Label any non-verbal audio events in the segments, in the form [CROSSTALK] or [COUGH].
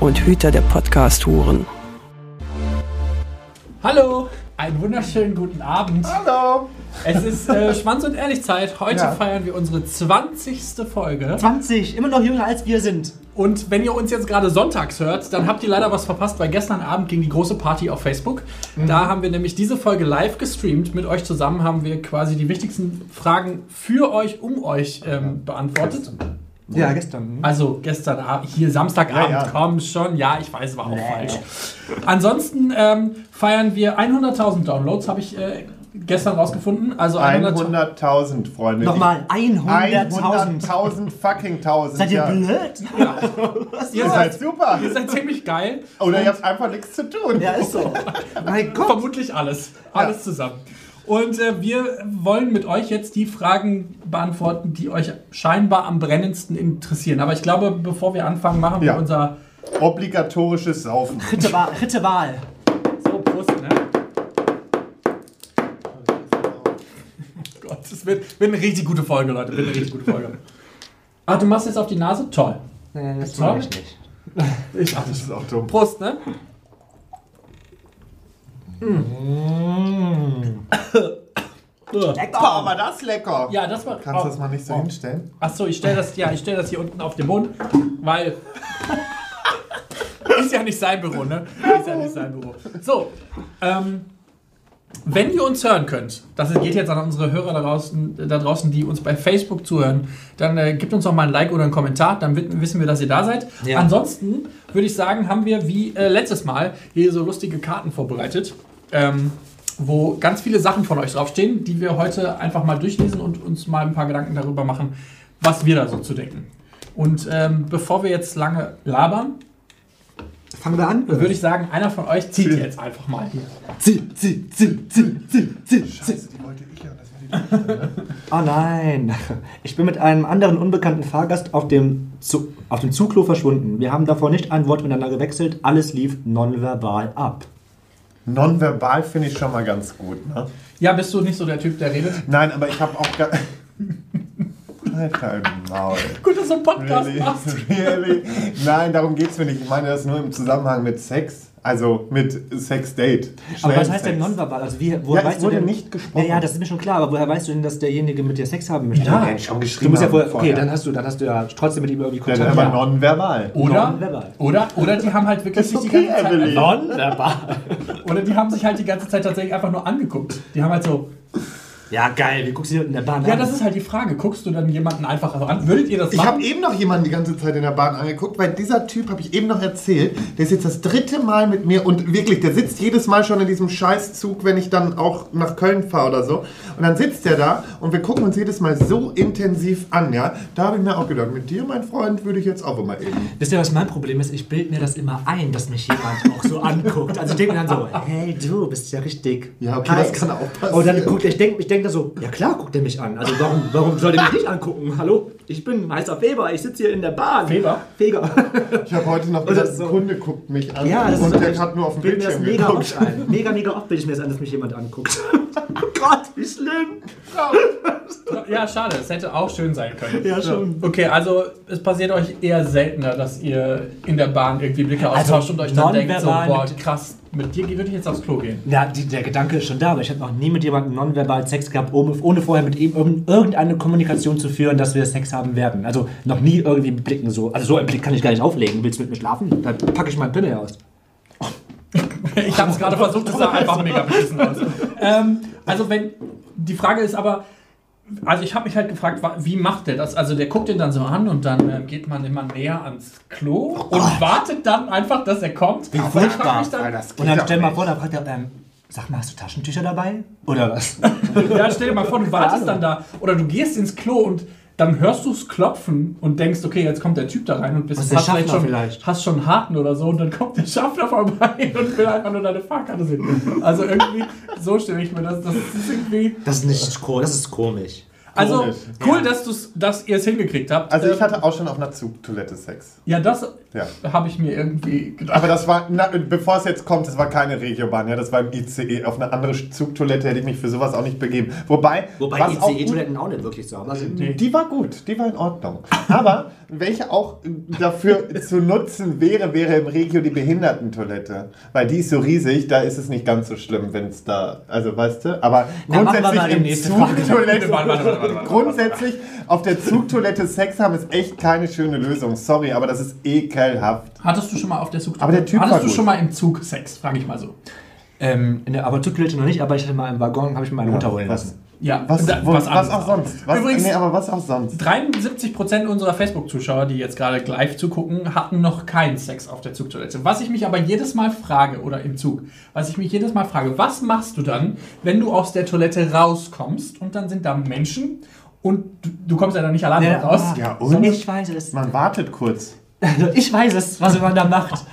und Hüter der Podcast-Huren. Hallo, einen wunderschönen guten Abend. Hallo! Es ist äh, [LAUGHS] Schwanz und Ehrlichzeit. Heute Ja. feiern wir unsere 20. Folge. 20, immer noch jünger als wir sind. Und wenn ihr uns jetzt gerade sonntags hört, dann habt ihr leider was verpasst, weil gestern Abend ging die große Party auf Facebook. Mhm. Da haben wir nämlich diese Folge live gestreamt. Mit euch zusammen haben wir quasi die wichtigsten Fragen für euch, um euch ähm, beantwortet. Ja, gestern. Also gestern Abend, hier Samstagabend, Ja, ja. komm schon. Ja, ich weiß, war auch falsch. Ansonsten ähm, feiern wir 100.000 Downloads, habe ich äh, gestern rausgefunden. Also 100.000. 100.000, Freunde. Nochmal 100.000. 100.000 fucking 1000. Seid ihr ja. blöd? [LAUGHS] Ihr Ihr seid, super. ihr seid ziemlich geil. Oder ihr habt einfach nichts zu tun. Ja, ist so. [LAUGHS] mein Gott. Vermutlich alles. Alles Ja. zusammen. Und äh, wir wollen mit euch jetzt die Fragen beantworten, die euch scheinbar am brennendsten interessieren. Aber ich glaube, bevor wir anfangen, machen wir Ja. unser Obligatorisches Saufen. Dritte Wahl. Dritte Wahl. so Prost, ne? [LAUGHS] Gott, es wird, wird eine richtig gute Folge, Leute. Wird eine richtig gute Folge. Ah, du machst jetzt auf die Nase? Toll. Nee, das Sorry. tue ich nicht. Ich, Das ist auch dumm. Prost, ne? Lecker. Oh, aber das lecker. Ja, das war. Kannst du oh, das mal nicht so oh. hinstellen? Achso, ich stelle das, ja, ich stell das hier unten auf den Mund, weil. [LAUGHS] ist ja nicht sein Büro, ne? Ist ja nicht sein Büro. So, ähm, wenn ihr uns hören könnt, das geht jetzt an unsere Hörer da draußen, da draußen die uns bei Facebook zuhören, dann äh, gebt uns doch mal ein Like oder einen Kommentar, dann wi- wissen wir, dass ihr da seid. Ja. Ansonsten würde ich sagen, haben wir wie äh, letztes Mal hier so lustige Karten vorbereitet. Ähm, wo ganz viele Sachen von euch draufstehen, die wir heute einfach mal durchlesen und uns mal ein paar Gedanken darüber machen, was wir da so zu denken. Und ähm, bevor wir jetzt lange labern, Fangen wir an. würde ich sagen, einer von euch zieht jetzt einfach mal hier. Zieh, zieh, zieh, zieh, zieh, zieh, zieh. Scheiße, die wollte ich ja. Das war die [LAUGHS] Oh nein. Ich bin mit einem anderen unbekannten Fahrgast auf dem, Zu auf dem Zugklo verschwunden. Wir haben davor nicht ein Wort miteinander gewechselt. Alles lief nonverbal ab. Nonverbal finde ich schon mal ganz gut, ne? Ja, bist du nicht so der Typ, der redet? Nein, aber ich habe auch gar. [LAUGHS] Halt dein Maul. Gut, dass du einen Podcast Really? machst. [LAUGHS] really? Nein, darum geht es mir nicht. Ich meine das nur im Zusammenhang mit Sex. Also mit Sex-Date. Aber was heißt denn Sex. nonverbal? Also wie, woher Ja, es weißt du wurde denn, nicht gesprochen. Ja, ja, das ist mir schon klar, aber woher weißt du denn, dass derjenige mit dir Sex haben möchte? Ja, schon geschrieben Du musst ja vorher, okay, vorher. dann hast du, dann hast du ja trotzdem mit ihm irgendwie Ja, Kontakt. dann aber nonverbal. Oder, Nonverbal. oder, oder die haben halt wirklich sich die okay, ganze Zeit. Nonverbal. [LAUGHS] oder die haben sich halt die ganze Zeit tatsächlich einfach nur angeguckt. Die haben halt so, Ja, geil, wie guckst du dir in der Bahn ja, an? das ist halt die Frage. Guckst du dann jemanden einfach an? Würdet ihr das Ich habe machen? eben noch jemanden die ganze Zeit in der Bahn angeguckt, weil dieser Typ, habe ich eben noch erzählt, der ist jetzt das dritte Mal mit mir und wirklich, der sitzt jedes Mal schon in diesem Scheißzug, wenn ich dann auch nach Köln fahre oder so. Und dann sitzt der da und wir gucken uns jedes Mal so intensiv an, ja. Da habe ich mir auch gedacht, mit dir, mein Freund, würde ich jetzt auch immer eben. Wisst ihr, was mein Problem ist? Ich bilde mir das immer ein, dass mich jemand auch so anguckt. Also ich denke mir dann so, [LAUGHS] hey, du bist ja richtig. Ja, okay, das kann auch passieren. Und dann guckt ich denke ich denk da so, ja klar guckt er mich an. Also warum, warum soll er mich nicht angucken? Hallo, ich bin heißer Weber, ich sitze hier in der Bahn. Weber? Feger. Ich habe heute noch [LAUGHS] gedacht, so. ein Kunde guckt mich an Ja, das und ist der hat nur auf dem bilde mir das Bildschirm mega geguckt. oft ein. Mega, mega oft bilde ich mir das ein, dass mich jemand anguckt. [LAUGHS] oh Gott, wie schlimm. Ja, schade. Es hätte auch schön sein können. Ja, schon. Okay, also es passiert euch eher seltener, dass ihr in der Bahn irgendwie Blicke Also austauscht und euch dann denkt, so, boah, mit- krass, mit dir würde ich jetzt aufs Klo gehen. Ja, die, der Gedanke ist schon da, aber ich habe noch nie mit jemandem nonverbal Sex gehabt, ohne, ohne vorher mit ihm irgend- irgendeine Kommunikation zu führen, dass wir Sex haben werden. Also noch nie irgendwie mit Blicken so. Also so einen Blick kann ich gar nicht auflegen. Willst du mit mir schlafen? Dann packe ich meinen Pimmel aus. [LAUGHS] Ich habe es gerade versucht, es sah einfach mega beschissen aus. Ähm, also wenn, die Frage ist aber, also ich habe mich halt gefragt, wie macht der das? Also der guckt ihn dann so an und dann äh, geht man immer näher ans Klo und wartet dann einfach, dass er kommt. Wie furchtbar. Dann, das Und dann stell mal vor, da fragt er, ähm, sag mal, hast du Taschentücher dabei? Oder was? [LAUGHS] ja, stell dir mal vor, du wartest dann da oder du gehst ins Klo und dann hörst du es klopfen und denkst, okay, jetzt kommt der Typ da rein und bist hast vielleicht Schaffner schon, vielleicht? hast schon Harten oder so und dann kommt der Schaffner vorbei [LAUGHS] und will einfach nur deine Fahrkarte sehen. Also irgendwie, so stelle ich mir das, das ist irgendwie... Das ist nicht das ist komisch. Also cool, Ja. dass, du's, dass ihr es hingekriegt habt. Also ich Ähm, hatte auch schon auf einer Zugtoilette Sex. Ja, das Ja. habe ich mir irgendwie gedacht. Aber das war, na, bevor es jetzt kommt, das war keine Regiobahn, ja, das war im ICE. Auf eine andere Zugtoilette hätte ich mich für sowas auch nicht begeben. Wobei, Wobei was auch ICE-Toiletten auch nicht wirklich so haben. Also, Die war gut, die war in Ordnung. [LAUGHS] Aber welche auch dafür zu nutzen wäre, wäre im Regio die Behindertentoilette. Weil die ist so riesig, da ist es nicht ganz so schlimm, wenn es da, also weißt du, aber Na, grundsätzlich die im. Zugtoilette, Warte, warte, warte, warte, warte. grundsätzlich auf der Zugtoilette Sex haben ist echt keine schöne Lösung. Sorry, aber das ist ekelhaft. Hattest du schon mal auf der Zug Aber der Typ Hattest war du gut. schon mal im Zug Sex? Frage ich mal so. ähm, in der, aber Zugtoilette noch nicht, aber ich hatte mal im Waggon, habe ich mir meine runterholen was, lassen. Ja, was, da- wo, was, anderes. auch sonst? Was, Übrigens, nee, aber was auch sonst? 73% unserer Facebook-Zuschauer, die jetzt gerade live zugucken, hatten noch keinen Sex auf der Zugtoilette. Was ich mich aber jedes Mal frage, oder im Zug, was ich mich jedes Mal frage, was machst du dann, wenn du aus der Toilette rauskommst und dann sind da Menschen und du, du kommst ja dann nicht alleine Ja, raus. Ja, und? Ich weiß es. Man wartet kurz. [LAUGHS] Ich weiß es, was man da macht.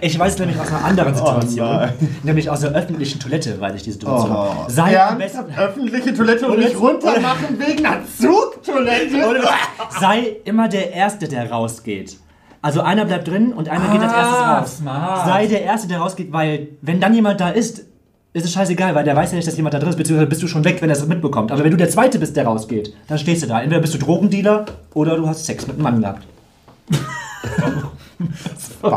Ich weiß es nämlich aus einer anderen Situation. nein. nämlich aus der öffentlichen Toilette, weiß ich die Situation. Oh. Sei am Ernsthaft? besten. Öffentliche Toilette und Oder- nicht runtermachen [LAUGHS] wegen einer Zugtoilette? Sei immer der Erste, der rausgeht. Also einer bleibt drin und einer geht als Ah, erstes raus. smart. Sei der Erste, der rausgeht, weil wenn dann jemand da ist, ist es scheißegal, weil der weiß ja nicht, dass jemand da drin ist, beziehungsweise bist du schon weg, wenn er es mitbekommt. Aber wenn du der Zweite bist, der rausgeht, dann stehst du da. Entweder bist du Drogendealer oder du hast Sex mit einem Mann gehabt.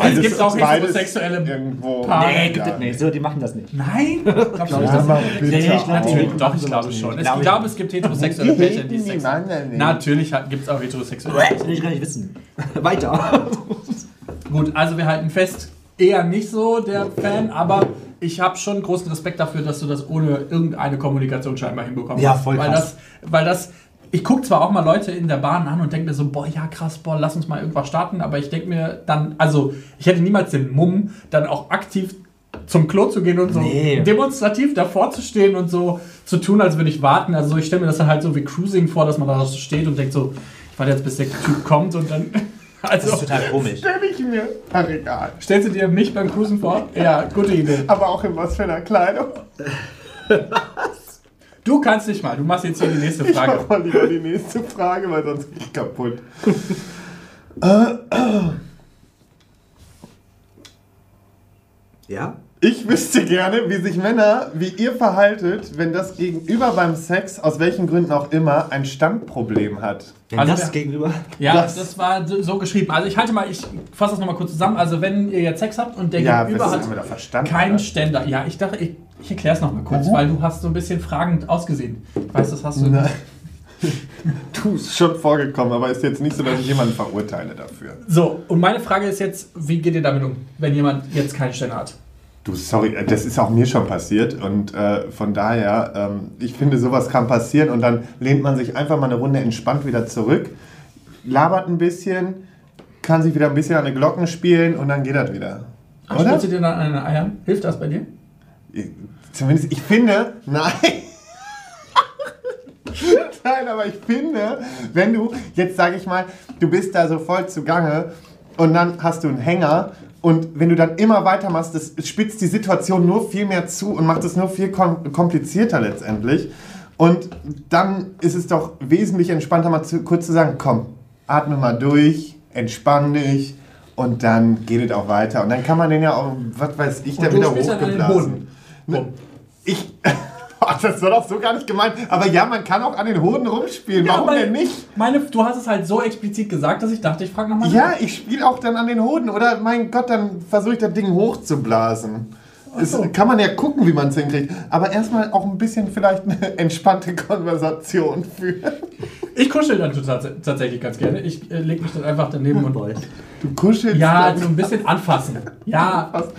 Es gibt auch beides heterosexuelle irgendwo. Paar. Nee, gibt ja. es nicht. So, die machen das nicht. Nein? [LAUGHS] Dass- mal bitte Nee, ich glaub. Natürlich, doch, ich glaube schon. Es, Glaub ich glaube, es gibt heterosexuelle Pärchen, die Sex haben. Natürlich gibt es auch heterosexuelle Das Pärchen. will ich gar nicht wissen. [LAUGHS] Weiter. [LAUGHS] Gut, also wir halten fest, eher nicht so der Fan, aber ich habe schon großen Respekt dafür, dass du das ohne irgendeine Kommunikation scheinbar hinbekommen Ja, hast. voll weil krass. das, weil das, ich gucke zwar auch mal Leute in der Bahn an und denke mir so, boah, ja krass, boah, lass uns mal irgendwas starten, aber ich denke mir dann, also ich hätte niemals den Mumm, dann auch aktiv zum Klo zu gehen und so Nee. demonstrativ davor zu stehen und so zu tun, als würde ich warten. Also ich stelle mir das dann halt so wie Cruising vor, dass man da so steht und denkt so, ich warte jetzt, bis der Typ kommt und dann... [LAUGHS] Das Also, ist total komisch. Stell ich mir. Ach, egal. Stellst du dir mich beim Cruisen vor? Ja, gute Idee. Aber auch in was für einer Kleidung. [LAUGHS] [LAUGHS] Du kannst nicht mal, du machst jetzt hier die nächste Ich Frage. mach mal lieber die nächste Frage, weil sonst bin ich kaputt. Ja? Ich wüsste gerne, wie sich Männer wie ihr verhaltet, wenn das Gegenüber beim Sex, aus welchen Gründen auch immer, ein Standproblem hat. Wenn Also das der- gegenüber. Ja, Das- das, war so so geschrieben. Also ich halte mal, ich fasse das nochmal kurz zusammen. Also wenn ihr jetzt Sex habt und der Ja, Gegenüber das hat keinen? Ständer. Ja, ich dachte, ich, ich erkläre es nochmal kurz, weil du hast so ein bisschen fragend ausgesehen. Ich weiß, das hast du. Nein. [LAUGHS] Du, ist schon vorgekommen, aber ist jetzt nicht so, dass ich jemanden verurteile dafür. So, und meine Frage ist jetzt, wie geht ihr damit um, wenn jemand jetzt keinen Ständer hat? Du, sorry, äh, das ist auch mir schon passiert und äh, von daher, ähm, ich finde, sowas kann passieren und dann lehnt man sich einfach mal eine Runde entspannt wieder zurück, labert ein bisschen, kann sich wieder ein bisschen an den Glocken spielen und dann geht das wieder. Ach, Oder? Spritzt du dir dann an den Eiern? Hilft das bei dir? Zumindest, ich finde, nein. [LAUGHS] nein, aber ich finde, wenn du, jetzt sage ich mal, du bist da so voll zugange und dann hast du einen Hänger und wenn du dann immer weitermachst, das spitzt die Situation nur viel mehr zu und macht es nur viel kom komplizierter letztendlich. Und dann ist es doch wesentlich entspannter, mal zu, kurz zu sagen, komm, atme mal durch, entspann dich und dann geht es auch weiter. Und dann kann man den ja auch, was weiß ich, da wieder den hochgeblasen. Ich. [LAUGHS] Ach, das war doch so gar nicht gemeint. Aber ja, man kann auch an den Hoden rumspielen. Warum weil denn nicht? Meine, du hast es halt so explizit gesagt, dass ich dachte, ich frage nochmal. Ja, ich spiele auch dann an den Hoden. Oder mein Gott, dann versuche ich das Ding hochzublasen. Es so. kann man ja gucken, wie man es hinkriegt. Aber erstmal auch ein bisschen vielleicht eine [LAUGHS] entspannte Konversation führen. Ich kuschel dann tats tatsächlich ganz gerne. Ich äh, lege mich dann einfach daneben und Du kuschelst. Ja, so ein bisschen anfassen. Ja, fast.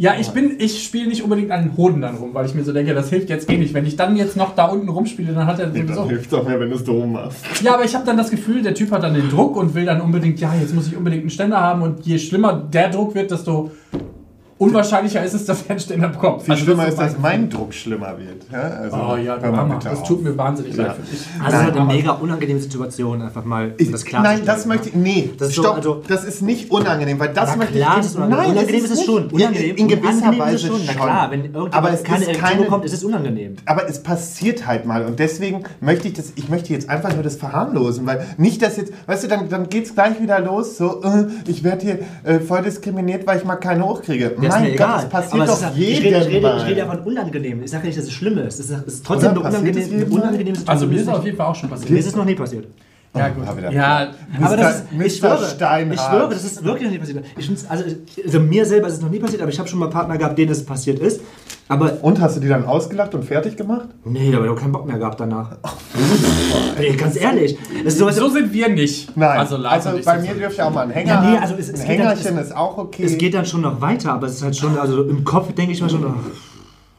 Ja, ich bin, ich spiele nicht unbedingt an den Hoden dann rum, weil ich mir so denke, das hilft jetzt eh nicht. Wenn ich dann jetzt noch da unten rumspiele, dann hat er nee, dann sowieso. hilft es auch mehr, wenn du es drum machst. Ja, aber ich habe dann das Gefühl, der Typ hat dann den Druck und will dann unbedingt, ja, jetzt muss ich unbedingt einen Ständer haben und je schlimmer der Druck wird, desto unwahrscheinlicher ist es, dass er einen Ständer bekommt. Viel Also schlimmer das ist, dass mein Druck schlimmer wird. Ja, also, Oh ja, bitte Das auf. tut mir wahnsinnig Ja. leid für dich. Also es ist halt eine mega unangenehme Situation, einfach mal Ich, das klar nein, das möchte ich. Nee, Das ist so, stopp. also- das ist nicht unangenehm, weil das möchte klar, ich. ist unangenehm. unangenehm ist es nicht. schon. Unangenehm, in gewisser Weise ist es schon. Na klar, wenn irgendjemand aber es keine keine, bekommt, ist es unangenehm. aber es passiert halt mal und deswegen möchte ich das, ich möchte jetzt einfach nur das verharmlosen, weil nicht, dass jetzt, weißt du, dann, dann geht es gleich wieder los, so, äh, ich werde hier äh, voll diskriminiert, weil ich mal keine hochkriege. Ja, ist mein mir Gott, egal. das passiert aber es doch ist, jedem ich rede, ich, rede, ich rede ja von unangenehm. Ich sage nicht, dass es schlimm ist. Es ist, trotzdem eine unangenehme, eine unangenehme Situation. Also mir ist es auf jeden Fall auch schon passiert. mir ist es noch nie passiert. Ja, gut. Ah, wieder. Ja, Aber das ist, Mr. ich schwöre, Steinhardt. ich schwöre, das ist wirklich noch nie passiert. Ich find's, also, also mir selber ist es noch nie passiert, aber ich habe schon mal Partner gehabt, denen es passiert ist. Aber Und hast du die dann ausgelacht und fertig gemacht? nee, aber ich habe keinen Bock mehr gehabt danach. [LAUGHS] Ey, ganz ehrlich. Das ist sowas, so sind wir nicht. Nein. Also, ich bei mir so. dürfte auch mal ein Hänger Ja, nee, haben. also es- es ein geht dann- Hängerchen ist auch okay. es geht dann schon noch weiter, aber es ist halt schon, also im Kopf denke ich mal schon,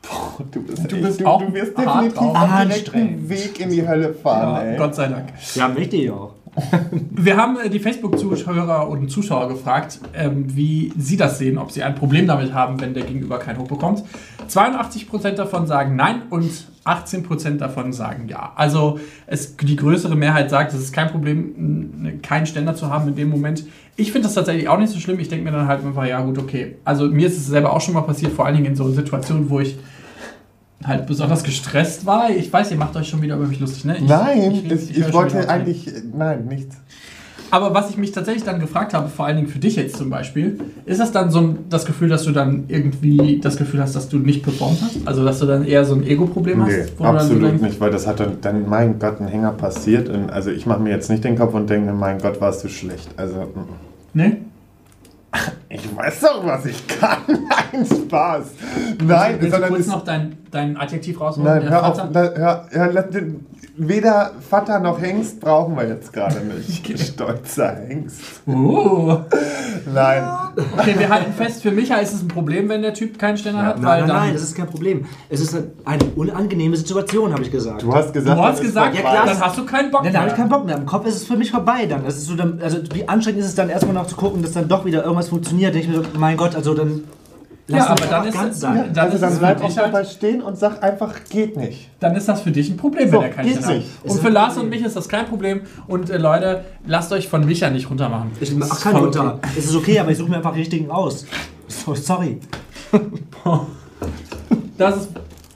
oh, du bist, Du bist du, auch du wirst hart definitiv am direkten. Weg in die Hölle fahren, Ja, ey. Gott sei Dank. ja, möchte ich auch. [LAUGHS] Wir haben äh, die Facebook-Zuschauer und Zuschauer gefragt, ähm, wie sie das sehen, ob sie ein Problem damit haben, wenn der Gegenüber kein Hoch bekommt. 82% davon sagen nein und 18% davon sagen ja. Also es, die größere Mehrheit sagt, es ist kein Problem, keinen Ständer zu haben in dem Moment. Ich finde das tatsächlich auch nicht so schlimm. Ich denke mir dann halt einfach, ja gut, okay. Also mir ist es selber auch schon mal passiert, vor allen Dingen in so Situationen, wo ich halt besonders gestresst war. Ich weiß, ihr macht euch schon wieder über mich lustig, ne? Ich, Nein, ich, ich, wieder wollte eigentlich. Nein, nichts. Aber was ich mich tatsächlich dann gefragt habe, vor allen Dingen für dich jetzt zum Beispiel, ist das dann so ein, das Gefühl, dass du dann irgendwie das Gefühl hast, dass du nicht performt hast? Also dass du dann eher so ein Ego-Problem Nee, hast? absolut denkst, nicht, weil das hat dann, dann, mein Gott, ein Hänger passiert. Und also ich mache mir jetzt nicht den Kopf und denke, mein Gott, warst du schlecht. Also, mm. Ich weiß doch, was ich kann. [LAUGHS] Nein, Spaß. Nein, Willst du sondern kurz es, noch dein, dein Adjektiv rausholen? nein, hör auf. Vater? na, Hör, hör, weder Vater noch Hengst brauchen wir jetzt gerade nicht. [LAUGHS] Stolzer Hengst. Uh. Nein. Okay, wir halten fest, für Micha ist es ein Problem, wenn der Typ keinen Ständer hat, weil Nein, nein, dann... nein, das ist kein Problem. Es ist eine unangenehme Situation, habe ich gesagt. Du hast gesagt, du hast gesagt, Ja, klar, dann hast du keinen Bock Nein, da habe ich mehr. keinen Bock mehr. Im Kopf ist es für mich vorbei dann. Das ist so dann, also wie anstrengend ist es dann erstmal noch zu gucken, dass dann doch wieder irgendwas funktioniert. Denke ich mir so, mein Gott, also dann Ja, lass aber uns dann ist ganz es- sein. dann also ist dann bleib auch halt- dabei stehen und sag einfach, geht nicht. dann ist das für dich ein Problem, wenn So, er keinen hat. nicht. Und für Lars und mich ist das kein Problem. Und äh, Leute, lasst euch von Micha nicht runtermachen. Ich mach keinen runter. Es ist okay, aber ich suche mir einfach richtigen aus. So, sorry. [LAUGHS] Das ist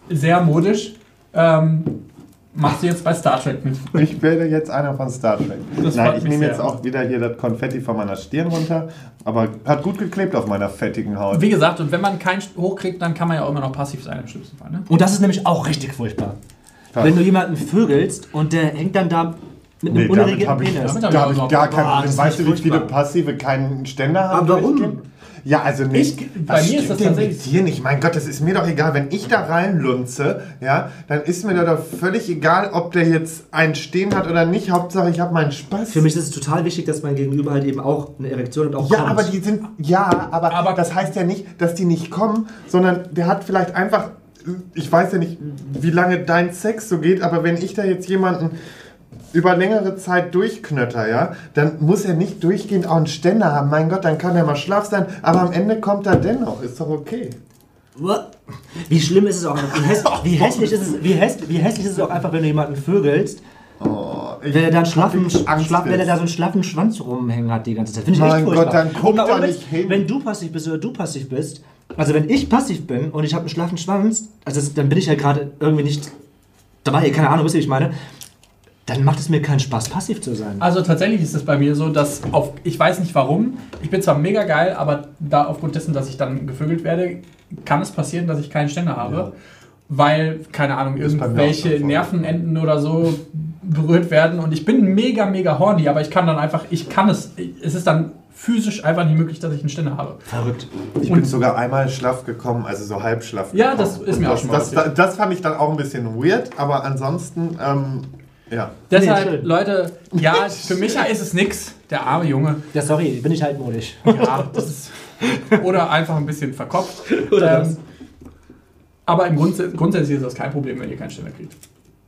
sehr modisch. Ähm, machst du jetzt bei Star Trek mit? Ich werde jetzt einer von Star Trek. Das Nein, ich nehme sehr. jetzt auch wieder hier das Konfetti von meiner Stirn runter, aber hat gut geklebt auf meiner fettigen Haut. Wie gesagt, und wenn man keinen hochkriegt, dann kann man ja auch immer noch passiv sein im schlimmsten Fall. Ne? Und das ist nämlich auch richtig furchtbar. Was? Wenn du jemanden vögelst und der hängt dann da mit einem Nee, damit unregierten habe ich, Penis. Damit da hab ich hab ich gar keinen kein Bock. Problem. Das Weißt du, wie viele. Passive keinen Ständer haben? Aber warum? Ja, also nicht. Ich- bei mir ist das stimmt denn tatsächlich- mit dir nicht. Mein Gott, das ist mir doch egal. Wenn ich da reinlunze, ja, dann ist mir da doch völlig egal, ob der jetzt einen stehen hat oder nicht. Hauptsache, ich habe meinen Spaß. Für mich ist es total wichtig, dass mein Gegenüber halt eben auch eine Erektion und auch Ja, kommt. aber die sind. Ja, aber, Aber- das heißt ja nicht, dass die nicht kommen, sondern der hat vielleicht einfach. Ich weiß ja nicht, wie lange dein Sex so geht, aber wenn ich da jetzt jemanden über längere Zeit durchknötter, ja, dann muss er nicht durchgehend auch einen Ständer haben. Mein Gott, dann kann er mal schlaff sein, aber am Ende kommt er dennoch. Ist doch okay. Wie schlimm ist es auch, wie, häss, [LAUGHS] wie, hässlich ist es, wie, häss, wie hässlich ist es auch einfach, wenn du jemanden vögelst, Oh, wenn er da einen schlaffen, schlaff, wenn er da so einen schlaffen Schwanz rumhängen hat die ganze Zeit. Finde ich Mein echt Gott, furchtbar. dann guck da ohne nicht hin. Wenn du passiv bist oder du passiv bist, also wenn ich passiv bin und ich habe einen schlaffen Schwanz, also das, dann bin ich ja gerade irgendwie nicht dabei, keine Ahnung, wisst ihr, wie ich meine, dann macht es mir keinen Spaß, passiv zu sein. Also tatsächlich ist es bei mir so, dass auf, ich weiß nicht warum, ich bin zwar mega geil, aber da aufgrund dessen, dass ich dann gevögelt werde, kann es passieren, dass ich keinen Ständer habe. Weil, keine Ahnung, auch irgendwelche. Nervenenden oder so berührt werden. Und ich bin mega, mega horny, aber ich kann dann einfach, ich kann es, es ist dann physisch einfach nicht möglich, dass ich einen Ständer habe. Verrückt. Ich bin sogar einmal schlaff gekommen, also so halb schlaff Ja, gekommen. das ist mir auch das, schon mal das, passiert. das fand ich dann auch ein bisschen weird, aber ansonsten, ähm, ja. Deshalb, schön. Leute, ja, [LAUGHS] für Micha ist es nix, der arme Junge. Ja, sorry, bin ich halt altmodisch. Ja, das ist. Oder einfach ein bisschen verkopft. [LAUGHS] Oder das. aber im Grunds grundsätzlich ist das kein Problem, wenn ihr keinen Ständer kriegt.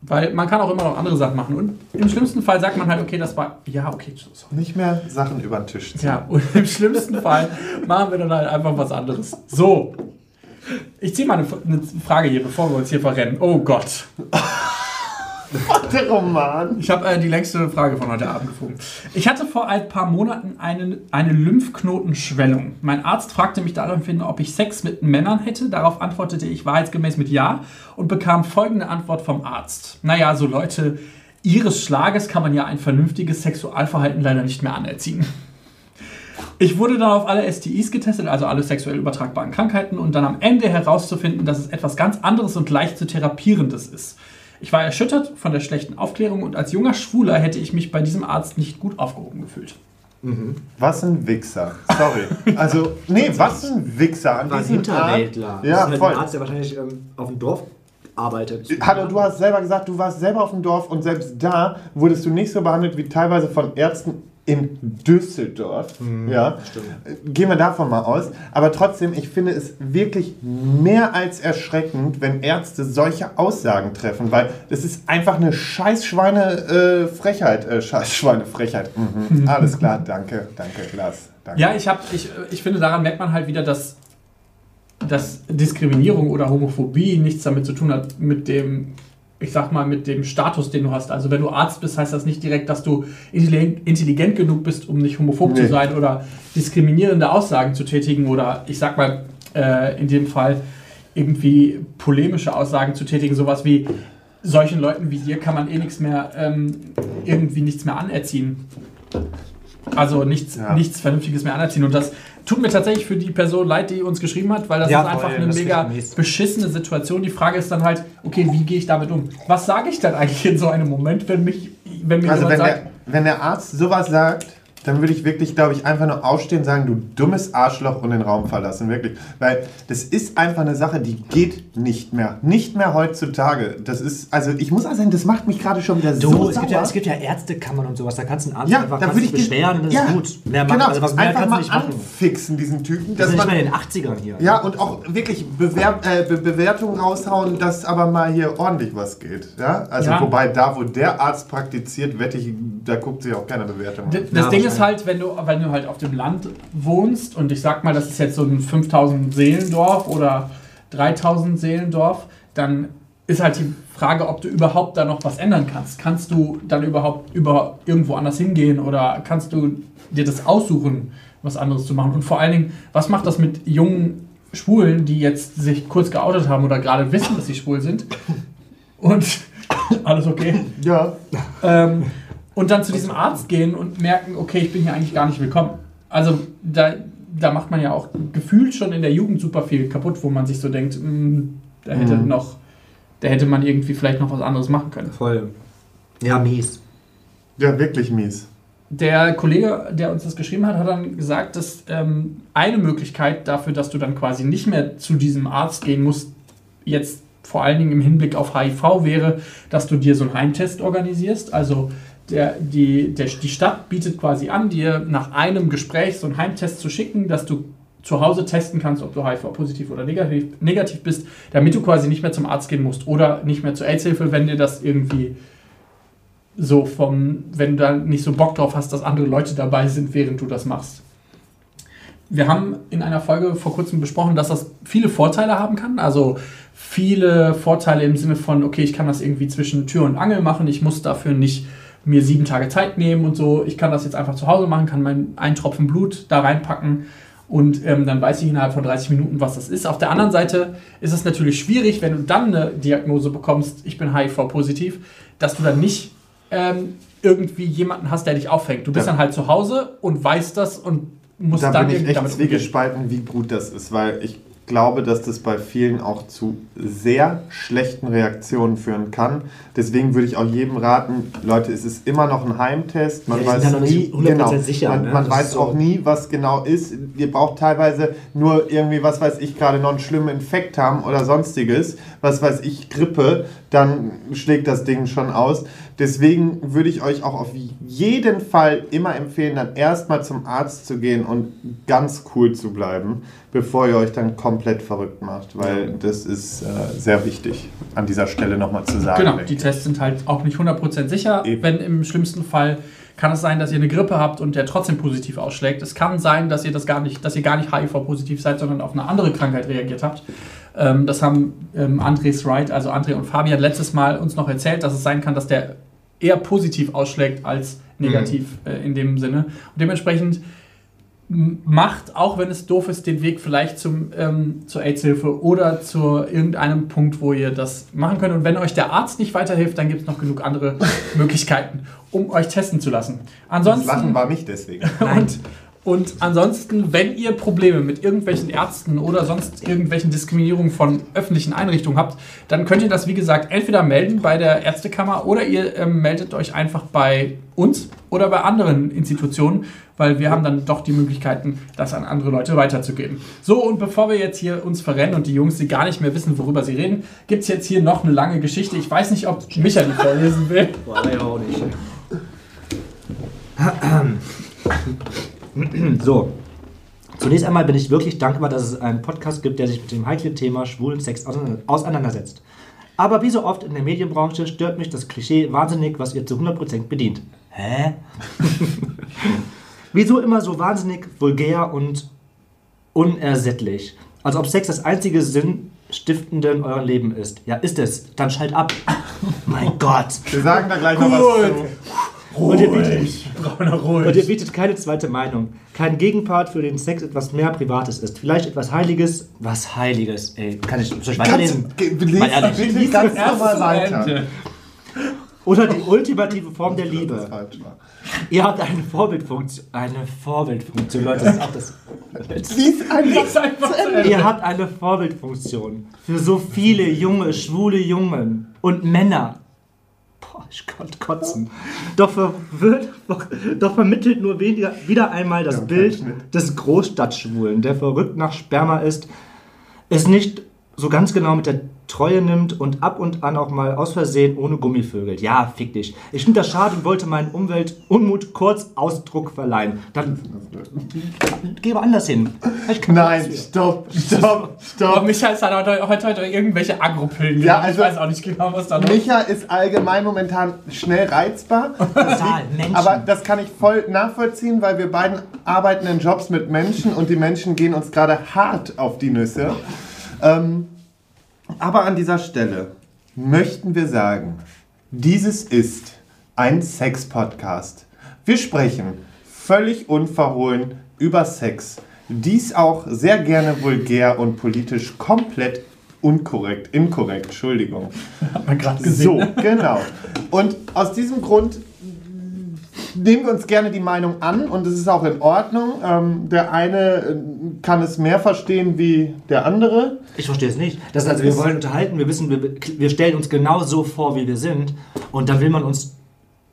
Weil man kann auch immer noch andere Sachen machen. Und im schlimmsten Fall sagt man halt, okay, das war. Ja, okay, sorry. Nicht mehr Sachen über den Tisch ziehen. Ja, und im schlimmsten Fall machen wir dann halt einfach was anderes. So. Ich ziehe mal eine, eine Frage hier, bevor wir uns hier verrennen. Oh Gott. Der Roman. Ich habe äh, die längste Frage von heute Abend gefunden. Ich hatte vor ein paar Monaten eine, eine Lymphknotenschwellung. Mein Arzt fragte mich daraufhin, ob ich Sex mit Männern hätte. Darauf antwortete ich wahrheitsgemäß mit Ja und bekam folgende Antwort vom Arzt. Naja, so Leute ihres Schlages kann man ja ein vernünftiges Sexualverhalten leider nicht mehr anerziehen. Ich wurde dann auf alle STIs getestet, also alle sexuell übertragbaren Krankheiten, und dann am Ende herauszufinden, dass es etwas ganz anderes und leicht zu therapierendes ist. Ich war erschüttert von der schlechten Aufklärung und als junger Schwuler hätte ich mich bei diesem Arzt nicht gut aufgehoben gefühlt. Was ein Wichser. Sorry. Also, nee, was ein Wichser. An War ein Hinterwäldler. Arzt- Das Ja, ist voll. ein Arzt, der wahrscheinlich ähm, auf dem Dorf arbeitet. Hallo, du hast selber gesagt, du warst selber auf dem Dorf und selbst da wurdest du nicht so behandelt wie teilweise von Ärzten in Düsseldorf. ja, gehen wir davon mal aus. Aber trotzdem, ich finde es wirklich mehr als erschreckend, wenn Ärzte solche Aussagen treffen, weil das ist einfach eine Scheißschweine-Frechheit. Äh, Scheißschweine-Frechheit. Mhm. [LAUGHS] Alles klar, danke, danke, Lars. Danke. Ja, ich, hab, ich, ich finde, daran merkt man halt wieder, dass, dass Diskriminierung oder Homophobie nichts damit zu tun hat mit dem, ich sag mal, mit dem Status, den du hast. Also wenn du Arzt bist, heißt das nicht direkt, dass du intelligent, genug bist, um nicht homophob Nee. zu sein oder diskriminierende Aussagen zu tätigen oder ich sag mal, äh, in dem Fall irgendwie polemische Aussagen zu tätigen, sowas wie solchen Leuten wie dir kann man eh nichts mehr, ähm, irgendwie nichts mehr anerziehen. Also nichts, Ja. nichts Vernünftiges mehr anerziehen. Und das tut mir tatsächlich für die Person leid, die uns geschrieben hat, weil das Ja, ist einfach voll, eine mega beschissene Situation. Die Frage ist dann halt, okay, wie gehe ich damit um? Was sage ich dann eigentlich in so einem Moment, wenn mich, wenn mir Also jemand wenn sagt, der, wenn der Arzt sowas sagt, dann würde ich wirklich, glaube ich, einfach nur aufstehen und sagen, du dummes Arschloch und den Raum verlassen, wirklich. Weil das ist einfach eine Sache, die geht nicht mehr. Nicht mehr heutzutage. Das ist, also ich muss auch sagen, das macht mich gerade schon wieder Du, so es, gibt ja, sauer. es gibt ja Ärztekammern und sowas, da kannst du einen Arzt ja, einfach da kannst würde ich beschweren und das ja, ist gut. Mehr machen, genau, also was mehr einfach kannst du nicht machen. anfixen, diesen Typen. Das ist nicht mal in den 80ern hier. ja, und auch wirklich Bewer äh, Be Bewertungen raushauen, dass aber mal hier ordentlich was geht. Ja? Also Ja. wobei da, wo der Arzt praktiziert, wette ich, da guckt sich auch keine Bewertung an. D- Das Ding ist wahrscheinlich. halt, wenn du, wenn du halt auf dem Land wohnst und ich sag mal, das ist jetzt so ein 5000 Seelendorf oder 3000 Seelendorf, dann ist halt die Frage, ob du überhaupt da noch was ändern kannst. Kannst du dann überhaupt über irgendwo anders hingehen oder kannst du dir das aussuchen, was anderes zu machen? Und vor allen Dingen, was macht das mit jungen Schwulen, die jetzt sich kurz geoutet haben oder gerade wissen, dass sie schwul sind? Und [LAUGHS] alles okay? Ja, ähm, und dann zu diesem Arzt gehen und merken, okay, ich bin hier eigentlich gar nicht willkommen. Also da, da macht man ja auch gefühlt schon in der Jugend super viel kaputt, wo man sich so denkt, "Mm, da hätte Mhm. noch, da hätte man irgendwie vielleicht noch was anderes machen können. Voll. Ja, mies. ja, wirklich mies. Der Kollege, der uns das geschrieben hat, hat dann gesagt, dass ähm, eine Möglichkeit dafür, dass du dann quasi nicht mehr zu diesem Arzt gehen musst, jetzt vor allen Dingen im Hinblick auf HIV wäre, dass du dir so einen Heimtest organisierst. Also der, die, der, die Stadt bietet quasi an, dir nach einem Gespräch so einen Heimtest zu schicken, dass du zu Hause testen kannst, ob du HIV-positiv oder negativ, negativ bist, damit du quasi nicht mehr zum Arzt gehen musst oder nicht mehr zur AIDS-Hilfe, wenn dir das irgendwie so vom, wenn du da nicht so Bock drauf hast, dass andere Leute dabei sind, während du das machst. Wir haben in einer Folge vor kurzem besprochen, dass das viele Vorteile haben kann. Also viele Vorteile im Sinne von, okay, ich kann das irgendwie zwischen Tür und Angel machen. Ich muss dafür nicht mir sieben Tage Zeit nehmen und so. Ich kann das jetzt einfach zu Hause machen, kann meinen einen Tropfen Blut da reinpacken und ähm, dann weiß ich innerhalb von 30 Minuten, was das ist. Auf der anderen Seite ist es natürlich schwierig, wenn du dann eine Diagnose bekommst, ich bin HIV-positiv, dass du dann nicht ähm, irgendwie jemanden hast, der dich auffängt. Du bist Ja. dann halt zu Hause und weißt das und musst Da dann bin ich echt damit umgehen. wie gut das ist, weil ich glaube, dass das bei vielen auch zu sehr schlechten Reaktionen führen kann. Deswegen würde ich auch jedem raten, Leute, es ist immer noch ein Heimtest. Man Ja, weiß ja nie, nicht 100% genau, sicher, man, ne? man weiß so. auch nie, was genau ist. Ihr braucht teilweise nur irgendwie, was weiß ich, gerade noch einen schlimmen Infekt haben oder sonstiges, was weiß ich, Grippe, dann schlägt das Ding schon aus. Deswegen würde ich euch auch auf jeden Fall immer empfehlen, dann erstmal zum Arzt zu gehen und ganz cool zu bleiben, bevor ihr euch dann komplett verrückt macht. Weil das ist äh, sehr wichtig, an dieser Stelle nochmal zu sagen. Genau, die. Tests sind halt auch nicht 100% sicher. Eben. Wenn im schlimmsten Fall kann es sein, dass ihr eine Grippe habt und der trotzdem positiv ausschlägt. Es kann sein, dass ihr das gar nicht, dass ihr gar nicht HIV-positiv seid, sondern auf eine andere Krankheit reagiert habt. Ähm, das haben ähm, Andres Wright, also André und Fabian, letztes Mal uns noch erzählt, dass es sein kann, dass der eher positiv ausschlägt als negativ äh, in dem Sinne. Und dementsprechend macht, auch wenn es doof ist, den Weg vielleicht zum, ähm, zur AIDS-Hilfe oder zu irgendeinem Punkt, wo ihr das machen könnt. Und wenn euch der Arzt nicht weiterhilft, dann gibt es noch genug andere [LAUGHS] Möglichkeiten, um euch testen zu lassen. Das Ansonsten, Lachen war nicht deswegen. [LAUGHS] und, und ansonsten, wenn ihr Probleme mit irgendwelchen Ärzten oder sonst irgendwelchen Diskriminierungen von öffentlichen Einrichtungen habt, dann könnt ihr das, wie gesagt, entweder melden bei der Ärztekammer oder ihr ähm, meldet euch einfach bei uns oder bei anderen Institutionen, weil wir haben dann doch die Möglichkeiten, das an andere Leute weiterzugeben. So, und bevor wir jetzt hier uns verrennen und die Jungs, die gar nicht mehr wissen, worüber sie reden, gibt es jetzt hier noch eine lange Geschichte. Ich weiß nicht, ob Micha die vorlesen will. Boah, nee, auch nicht. [CLEARS THROAT] [CLEARS THROAT] [CLEARS THROAT] So. Zunächst einmal bin ich wirklich dankbar, dass es einen Podcast gibt, der sich mit dem heiklen Thema schwulen Sex auseinander- auseinandersetzt. Aber wie so oft in der Medienbranche stört mich das Klischee wahnsinnig, was ihr zu 100% bedient. Hä? [LAUGHS] Wieso immer so wahnsinnig vulgär und unersättlich? Als ob Sex das einzige Sinnstiftende in eurem Leben ist. Ja, ist es. Dann schalt ab. [LAUGHS] mein Gott. Wir sagen da gleich noch was zu. Und ihr bietet, Brauner und ihr ruhig. bietet keine zweite Meinung. Kein Gegenpart, für den Sex etwas mehr Privates ist. Vielleicht etwas Heiliges. Was Heiliges? Ey, kann ich, soll ich weiterlesen? Mal ehrlich. bitte ganz normal weiter. Oder die ultimative Form der Liebe. Ihr habt eine Vorbildfunktion. Eine Vorbildfunktion, Leute, das ist auch das. Lies einfach zu Ende. Ihr habt eine Vorbildfunktion für so viele junge, schwule Jungen und Männer. Boah, ich konnte kotzen. Doch, verwirrt, doch, doch vermittelt nur weniger, wieder einmal das Ja, Bild des Großstadtschwulen, der verrückt nach Sperma ist, es nicht so ganz genau mit der Treue nimmt und ab und an auch mal aus Versehen ohne Gummivögel. Ja, fick dich. Ich finde das schade und wollte meinen Umweltunmut kurz Ausdruck verleihen. Dann geh woanders hin. Nein, nichts stopp, stopp, Oh, stopp. Micha ist halt heute, heute, heute irgendwelche Agropillen. Ja, also- ich weiß auch nicht genau, was da noch Micha ist allgemein momentan schnell reizbar. [LAUGHS] Total, Menschen. Aber das kann ich voll nachvollziehen, weil wir beiden arbeiten in Jobs mit Menschen und die Menschen gehen uns gerade hart auf die Nüsse. Ähm, aber an dieser Stelle möchten wir sagen, dieses ist ein Sex-Podcast. Wir sprechen völlig unverhohlen über Sex. Dies auch sehr gerne vulgär und politisch komplett unkorrekt, inkorrekt, Entschuldigung. hat man gerade gesehen. So, genau. Und aus diesem Grund nehmen wir uns gerne die Meinung an und es ist auch in Ordnung. Ähm, der eine äh, kann es mehr verstehen wie der andere. Ich verstehe es nicht. Das ist also, wir wollen unterhalten, wir wissen, wir, wir stellen uns genau so vor, wie wir sind. Und dann will man uns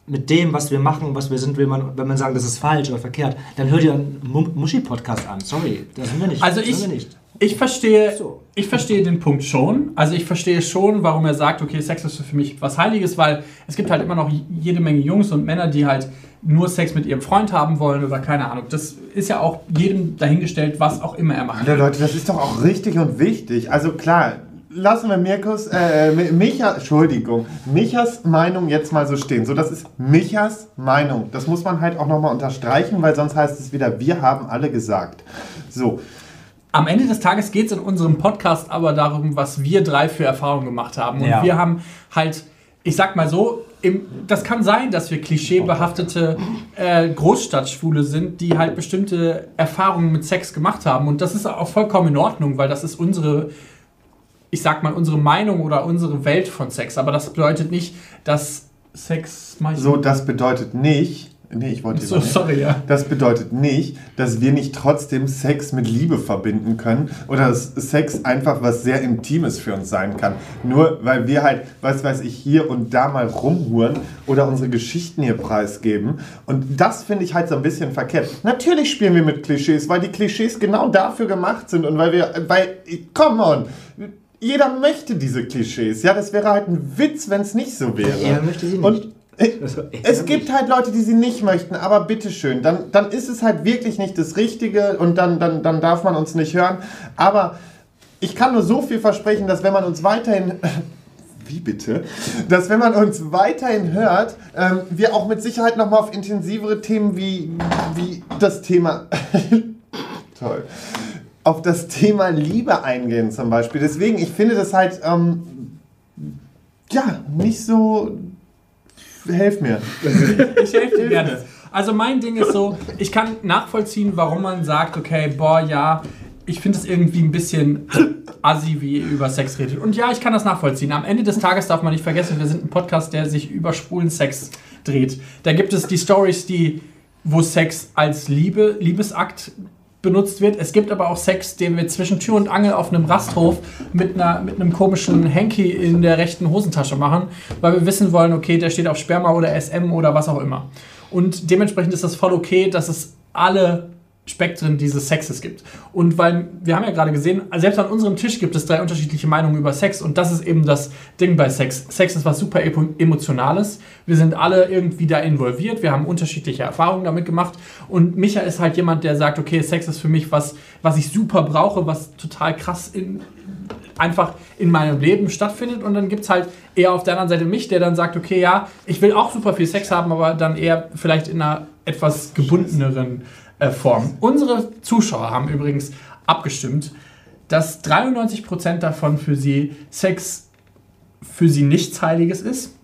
mit dem, was wir machen, was wir sind, will man, wenn man sagen, das ist falsch oder verkehrt, dann hört ihr einen Mu- Muschi-Podcast an. Sorry, das sind wir nicht. Also ich, sind wir nicht. Ich verstehe, So. ich verstehe den Punkt schon. Also ich verstehe schon, warum er sagt, okay, Sex ist für mich was Heiliges, weil es gibt halt immer noch jede Menge Jungs und Männer, die halt nur Sex mit ihrem Freund haben wollen oder keine Ahnung. Das ist ja auch jedem dahingestellt, was auch immer er macht. Ja, Leute, das ist doch auch richtig und wichtig. Also klar, lassen wir Mirkus, äh, Mi- Micha, Entschuldigung, Michas Meinung jetzt mal so stehen. So, das ist Michas Meinung. Das muss man halt auch nochmal unterstreichen, weil sonst heißt es wieder, wir haben alle gesagt. So, Am Ende des Tages geht es in unserem Podcast aber darum, was wir drei für Erfahrungen gemacht haben. Und Ja. wir haben halt, ich sag mal so, im, das kann sein, dass wir klischeebehaftete äh, Großstadtschwule sind, die halt bestimmte Erfahrungen mit Sex gemacht haben. Und das ist auch vollkommen in Ordnung, weil das ist unsere, ich sag mal, unsere Meinung oder unsere Welt von Sex. Aber das bedeutet nicht, dass Sex so, das bedeutet nicht, nee, ich wollte so sorry, ja. Das bedeutet nicht, dass wir nicht trotzdem Sex mit Liebe verbinden können oder dass Sex einfach was sehr Intimes für uns sein kann. Nur weil wir halt, was weiß ich, hier und da mal rumhuren oder unsere Geschichten hier preisgeben. Und das finde ich halt so ein bisschen verkehrt. Natürlich spielen wir mit Klischees, weil die Klischees genau dafür gemacht sind und weil wir, weil, come on, jeder möchte diese Klischees. Ja, das wäre halt ein Witz, wenn es nicht so wäre. Er möchte sie nicht. Und Es gibt halt Leute, die sie nicht möchten, aber bitteschön, dann, dann ist es halt wirklich nicht das Richtige und dann, dann, dann darf man uns nicht hören. Aber ich kann nur so viel versprechen, dass wenn man uns weiterhin. [LAUGHS] Wie bitte? Dass wenn man uns weiterhin hört, ähm, wir auch mit Sicherheit nochmal auf intensivere Themen wie, wie das Thema. [LAUGHS] Toll. Auf das Thema Liebe eingehen zum Beispiel. Deswegen, ich finde das halt. Ähm, ja, nicht so. Helf mir. Ich helfe dir gerne. Also mein Ding ist so, ich kann nachvollziehen, warum man sagt, okay, boah, ja, ich finde es irgendwie ein bisschen assi, wie ihr über Sex redet. Und ja, ich kann das nachvollziehen. Am Ende des Tages darf man nicht vergessen, wir sind ein Podcast, der sich über schwulen Sex dreht. Da gibt es die Stories, die, wo Sex als Liebe, Liebesakt benutzt wird. Es gibt aber auch Sex, den wir zwischen Tür und Angel auf einem Rasthof mit, einer, mit einem komischen Hanky in der rechten Hosentasche machen, weil wir wissen wollen, okay, der steht auf Sperma oder SM oder was auch immer. Und dementsprechend ist das voll okay, dass es alle Spektren dieses Sexes gibt. Und weil wir haben ja gerade gesehen, selbst an unserem Tisch gibt es drei unterschiedliche Meinungen über Sex und das ist eben das Ding bei Sex. Sex ist was super emotionales. Wir sind alle irgendwie da involviert, wir haben unterschiedliche Erfahrungen damit gemacht und Micha ist halt jemand, der sagt, okay, Sex ist für mich was, was ich super brauche, was total krass in, einfach in meinem Leben stattfindet und dann gibt es halt eher auf der anderen Seite mich, der dann sagt, okay, ja, ich will auch super viel Sex haben, aber dann eher vielleicht in einer etwas gebundeneren äh, Form. Unsere Zuschauer haben übrigens abgestimmt, dass 93% davon für sie Sex für sie nichts Heiliges ist.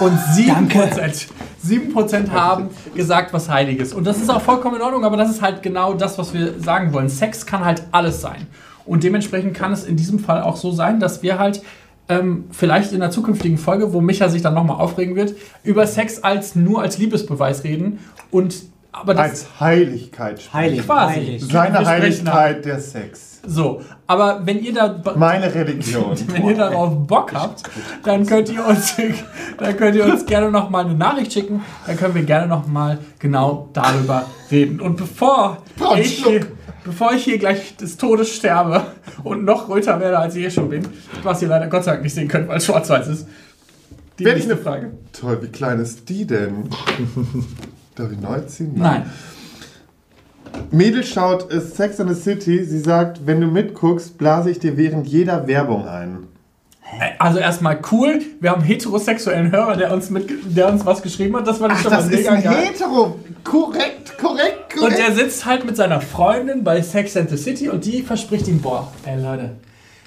Und [LAUGHS] 7%, 7% haben gesagt, was Heiliges. Und das ist auch vollkommen in Ordnung, aber das ist halt genau das, was wir sagen wollen. Sex kann halt alles sein. Und dementsprechend kann es in diesem Fall auch so sein, dass wir halt ähm, vielleicht in einer zukünftigen Folge, wo Micha sich dann nochmal aufregen wird, über Sex als nur als Liebesbeweis reden und aber das, Als Heiligkeit. sprechen. Heilig, Quasi. heilig. Seine Heiligkeit der Sex. so, aber wenn ihr da Meine Religion. [LAUGHS] wenn ihr darauf Bock habt, dann könnt ihr uns, [LAUGHS] dann könnt ihr uns gerne noch mal eine Nachricht schicken. Dann können wir gerne noch mal genau darüber reden. Und bevor ich, hier, bevor ich hier gleich des Todes sterbe und noch röter werde, als ich eh schon bin, was ihr leider Gott sei Dank nicht sehen könnt, weil es schwarz-weiß ist. Die Werde ich eine Frage. Toll, wie klein ist die denn? [LAUGHS] Darf ich neu ziehen? Nein. Mädel schaut äh, Sex in the City. Sie sagt, wenn du mitguckst, blase ich dir während jeder Werbung ein. Also erstmal cool, wir haben einen heterosexuellen Hörer, der uns, mit, der uns was geschrieben hat. Das war Ach, schon mal das ist mega ein geil. Hetero. Korrekt, korrekt, Und korrekt. der sitzt halt mit seiner Freundin bei Sex and the City und die verspricht ihm, boah, ey Leute,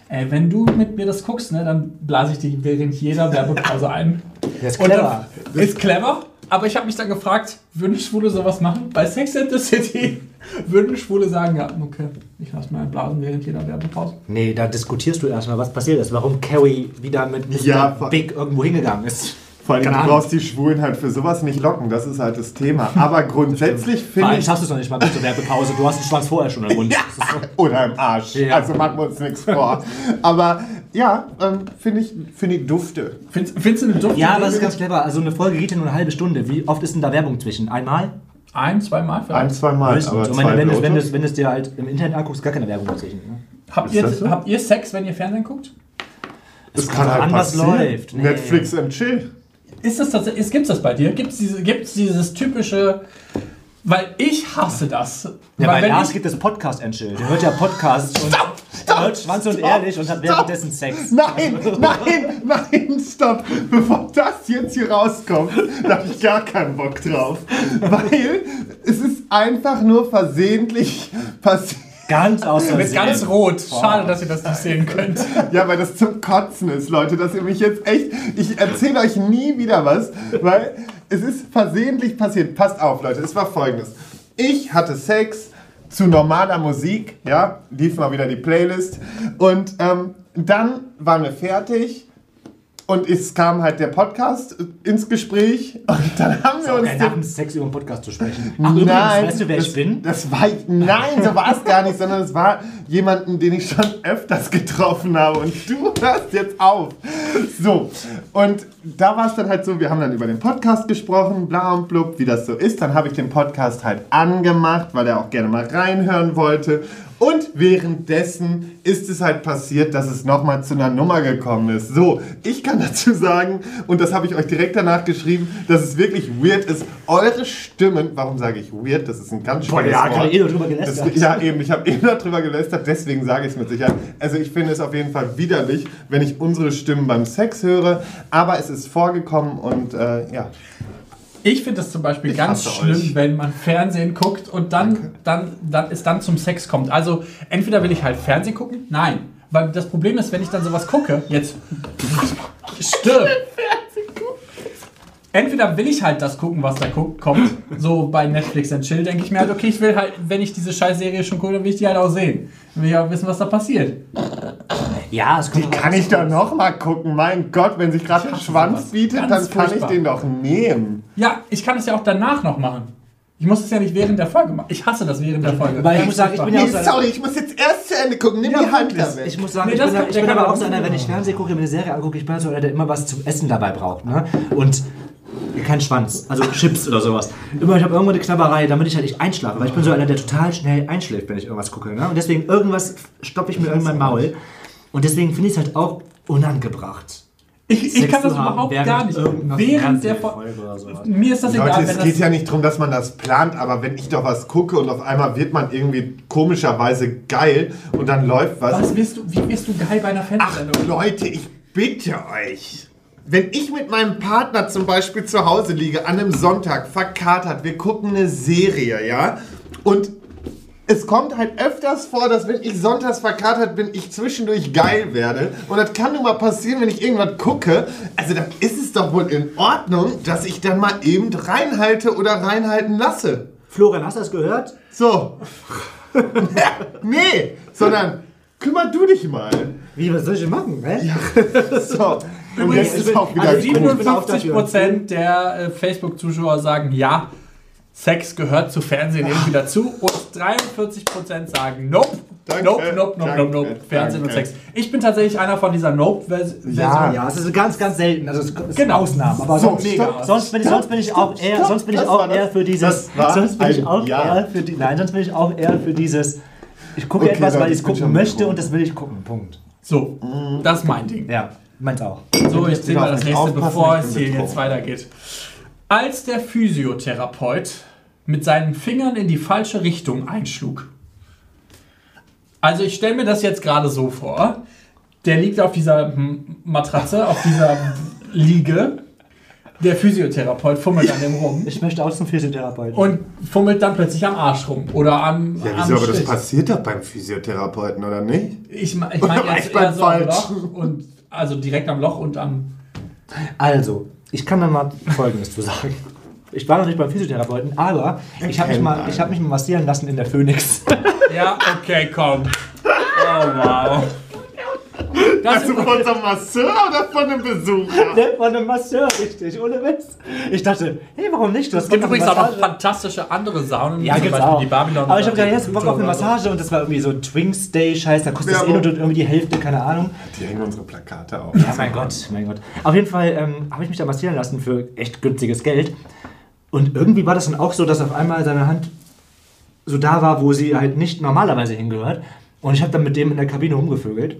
ey, wenn du mit mir das guckst, ne, dann blase ich dich während jeder Werbepause ein. Der ist Und clever. dann, ist clever, aber ich habe mich dann gefragt, würden Schwule sowas machen? Bei Sex and the City [LAUGHS] würden Schwule sagen, ja, okay, ich lasse mal blasen während jeder Werbepause. Nee, da diskutierst du erstmal, was passiert ist. Warum Carrie wieder mit Mr. Ja, Big irgendwo hingegangen ist. Vor allem, du brauchst die Schwulen halt für sowas nicht locken. Das ist halt das Thema. Aber grundsätzlich finde ich... schaffst du es noch nicht mal bis zur Werbepause. Du hast den Schwanz vorher schon im Mund. Ist so. Oder im Arsch. Ja. Also machen wir uns nichts vor. Aber ja, ähm, finde ich, finde ich dufte. Findest, findest du eine Duft? Ja, aber das ist ganz clever. Also eine Folge geht ja nur eine halbe Stunde. Wie oft ist denn da Werbung zwischen? Einmal? Ein, zweimal vielleicht? Ein, zwei Mal. Höchstens. Aber wenn, zwei wenn, es, wenn, es, wenn es dir halt im Internet anguckst, gar keine Werbung dazwischen. Ne? habt, ihr, so? habt ihr Sex, wenn ihr Fernsehen guckt? das kommt kann drauf halt an, was passieren. läuft. Nee. Netflix and Chill. Ist das tatsächlich, gibt es das bei dir? Gibt es diese, gibt's dieses typische, weil ich hasse das. Ja, weil bei wenn Lars gibt es Podcast-Entschill. Der hört ja Podcasts und er hört Schwanz und Ehrlich und hat währenddessen Sex. Nein, nein, nein, stopp. Bevor das jetzt hier rauskommt, da habe ich gar keinen Bock drauf. Weil es ist einfach nur versehentlich passiert. Ganz außer mit ganz rot. Schade, dass ihr das nicht sehen [LAUGHS] könnt. Ja, weil das zum Kotzen ist, Leute, dass ihr mich jetzt echt. Ich erzähle euch nie wieder was, weil es ist versehentlich passiert. Passt auf, Leute, es war folgendes. Ich hatte Sex zu normaler Musik, ja, lief mal wieder die Playlist. Und ähm, dann waren wir fertig. Und es kam halt der Podcast ins Gespräch und dann haben wir uns den nach dem Sex über den Podcast zu sprechen. Ach, übrigens, Nein, weißt du, wer das, ich bin? Das war nein, so war es gar nicht, sondern es war jemanden, den ich schon öfters getroffen habe und du hörst jetzt auf. So, und da war es dann halt so, wir haben dann über den Podcast gesprochen, bla und blub, wie das so ist. Dann habe ich den Podcast halt angemacht, weil er auch gerne mal reinhören wollte. Und währenddessen ist es halt passiert, dass es nochmal zu einer Nummer gekommen ist. So, ich kann dazu sagen, und das habe ich euch direkt danach geschrieben, dass es wirklich weird ist, eure Stimmen, warum sage ich weird? Das ist ein ganz schönes ja, Wort. gerade eh drüber gelästert. Das, ja, eben, ich habe eben darüber gelästert, deswegen sage ich es mit Sicherheit. Also ich finde es auf jeden Fall widerlich, wenn ich unsere Stimmen beim Sex höre, aber es ist vorgekommen und äh, ja. Ich finde es zum Beispiel Ich ganz schlimm, euch. wenn man Fernsehen guckt und dann, dann, dann es dann zum Sex kommt. Also entweder will ich halt Fernsehen gucken, nein. Weil das Problem ist, wenn ich dann sowas gucke, jetzt stirb. Entweder will ich halt das gucken, was da guckt, kommt. So bei Netflix and Chill denke ich mir halt, okay, ich will halt, wenn ich diese scheiß Serie schon gucke, dann will ich die halt auch sehen. Dann will ich auch wissen, was da passiert. Ja, es kommt Kann ich doch noch mal gucken? Mein Gott, wenn sich gerade ein Schwanz sowas. bietet, Ganz dann kann ich furchtbar. den doch nehmen. Ja, ich kann es ja auch danach noch machen. Ich muss es ja nicht während der Folge machen. Ich hasse das während der Folge. Weil ich muss sagen, ich bin ja Nee, auch so sorry, ich muss jetzt erst zu Ende gucken. Nimm Ja, die Hand da weg. Ich muss sagen, Nee, ich das bin, kann- ich der bin kann aber auch so einer, wenn ich Fernsehen gucke, mir eine Serie angucke, ich bin so einer, der immer was zum Essen dabei braucht. Ne? Und kein Schwanz, also [LAUGHS] Chips oder sowas. Immer, ich habe irgendwo eine Knabberei, damit ich halt nicht einschlafe. Weil ich bin so einer, der total schnell einschläft, wenn ich irgendwas gucke. Ne? Und deswegen irgendwas stopfe ich mir irgendwann Maul. Und deswegen finde ich es halt auch unangebracht. Ich, ich kann das überhaupt gar nicht. Während der Fol- Fernsehfolge oder sowas. Mir ist das Leute, egal, es wenn geht das. ja nicht darum, dass man das plant, aber wenn ich doch was gucke und auf einmal wird man irgendwie komischerweise geil und dann läuft was. Was wirst du, wie wirst du geil bei einer Ach Fernsehsendung? Leute, ich bitte euch. Wenn ich mit meinem Partner zum Beispiel zu Hause liege, an einem Sonntag, verkatert, wir gucken eine Serie, ja? Und es kommt halt öfters vor, dass wenn ich sonntags verkatert bin, ich zwischendurch geil werde. Und das kann nun mal passieren, wenn ich irgendwas gucke. Also dann ist es doch wohl in Ordnung, dass ich dann mal eben reinhalte oder reinhalten lasse. Florian, hast du das gehört? So. [LAUGHS] nee, sondern kümmer du dich mal. Wie, was soll ich denn machen? Hä? [LAUGHS] So. Und Übrigens, jetzt ist auch wieder Also bin auch 57 dafür. Prozent der äh, Facebook-Zuschauer sagen ja, Sex gehört zu Fernsehen irgendwie dazu und 43 Prozent sagen nope. Danke, nope, nope, nope, nope, nope. Fernsehen und danke. Sex. Ich bin tatsächlich einer von dieser Nope-Version. Ja. Ja, es ist ganz, ganz selten. Also es ist Genau. Ausnahmen. Aber So, sonst, mega. sonst, bin ich, sonst bin ich auch eher, stopp, sonst bin ich auch eher für dieses. Sonst bin ich auch Ja. eher für die. Nein, sonst bin ich auch eher für dieses. Ich gucke Okay, etwas, weil ich es gucken möchte und das will ich gucken. Punkt. So, das ist mein Ding. Ja, meins auch. So, ich zähle mal das nächste, bevor es hier jetzt weitergeht. Als der Physiotherapeut mit seinen Fingern in die falsche Richtung einschlug. Also ich stelle mir das jetzt gerade so vor. Der liegt auf dieser Matratze, auf dieser Liege. Der Physiotherapeut fummelt an dem rum Ich möchte auch zum Physiotherapeuten. und fummelt dann plötzlich am Arsch rum oder am, Ja, am wieso, aber das passiert doch beim Physiotherapeuten, oder nicht? Ich, me- ich meine Oder war jetzt beim eher so am Falschen? Loch und also direkt am Loch und am Also, ich kann da mal Folgendes zu sagen. Ich war noch nicht beim Physiotherapeuten, aber ich habe mich, hab mich mal massieren lassen in der Phoenix. Ja, okay, komm. Oh, wow. Das Also von so einem Masseur oder von einem Besucher? Der war ein Masseur, richtig, ohne Witz. Ich dachte, hey, warum nicht? Du hast es gibt übrigens auch noch fantastische andere Saunen, Ja, zum gibt's Beispiel auch. die Babylon. Aber ich habe gedacht, jetzt Bock auf eine. Massage und das war irgendwie so Twinks Day Scheiß, da kostet es eh Werbung. nur irgendwie die Hälfte, keine Ahnung. Die hängen unsere Plakate auf. Ja, mein Gott, mein Gott. Auf jeden Fall ähm, habe ich mich da massieren lassen für echt günstiges Geld. Und irgendwie war das dann auch so, dass auf einmal seine Hand so da war, wo sie halt nicht normalerweise hingehört. Und ich habe dann mit dem in der Kabine rumgevögelt.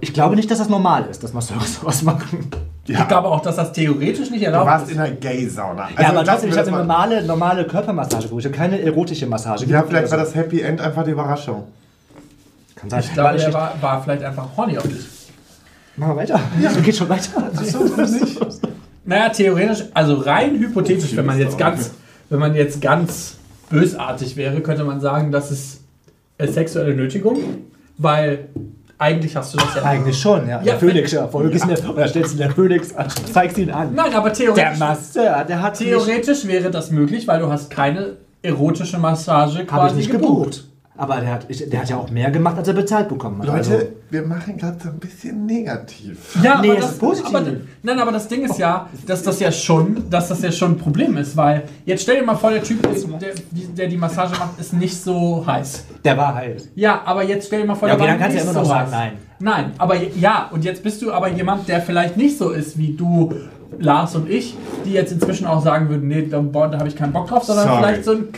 Ich glaube nicht, dass das normal ist, dass Masseure [LAUGHS] sowas machen. Ich glaube auch, dass das theoretisch nicht Du erlaubt warst ist. in einer Gay-Sauna. Also ja, aber trotzdem, ich habe eine mal- normale, normale Körpermassage geholt. Ich habe keine erotische Massage. Ja, vielleicht war das Happy End einfach die Überraschung. Kann sein. Ich glaube, ich- war, war vielleicht einfach horny auf dich. Machen wir weiter. Ja. [LAUGHS] Geht schon weiter. Naja, theoretisch, also rein hypothetisch, wenn man jetzt ganz, wenn man jetzt ganz bösartig wäre, könnte man sagen, das ist sexuelle Nötigung, weil eigentlich hast du das ja. Eigentlich schon, ja. Ja, der Phoenix, ja. Voll ja. Oder stellst du den Phoenix an, zeigst ihn an. Nein, aber Der theoretisch, Masseur, der hat theoretisch wäre das möglich, weil du hast keine erotische Massage habe quasi ich nicht gebucht. Aber der hat, ich, der hat ja auch mehr gemacht, als er bezahlt bekommen hat. Leute, Also, wir machen gerade so ein bisschen negativ. Ja, Nee, aber das, ist positiv. Aber, nein, aber das Ding ist ja, dass das ja schon, dass das ja schon ein Problem ist, weil jetzt stell dir mal vor, der Typ, der, der, der die Massage macht, ist nicht so heiß. der war heiß. Ja, aber jetzt stell dir mal vor, Ja, der okay, war dann kannst du nicht ja immer noch so sagen, heiß. nein. Nein, aber ja, und jetzt bist du aber jemand, der vielleicht nicht so ist wie du, Lars und ich, die jetzt inzwischen auch sagen würden, nee, da, da habe ich keinen Bock drauf, sondern Sorry. vielleicht so ein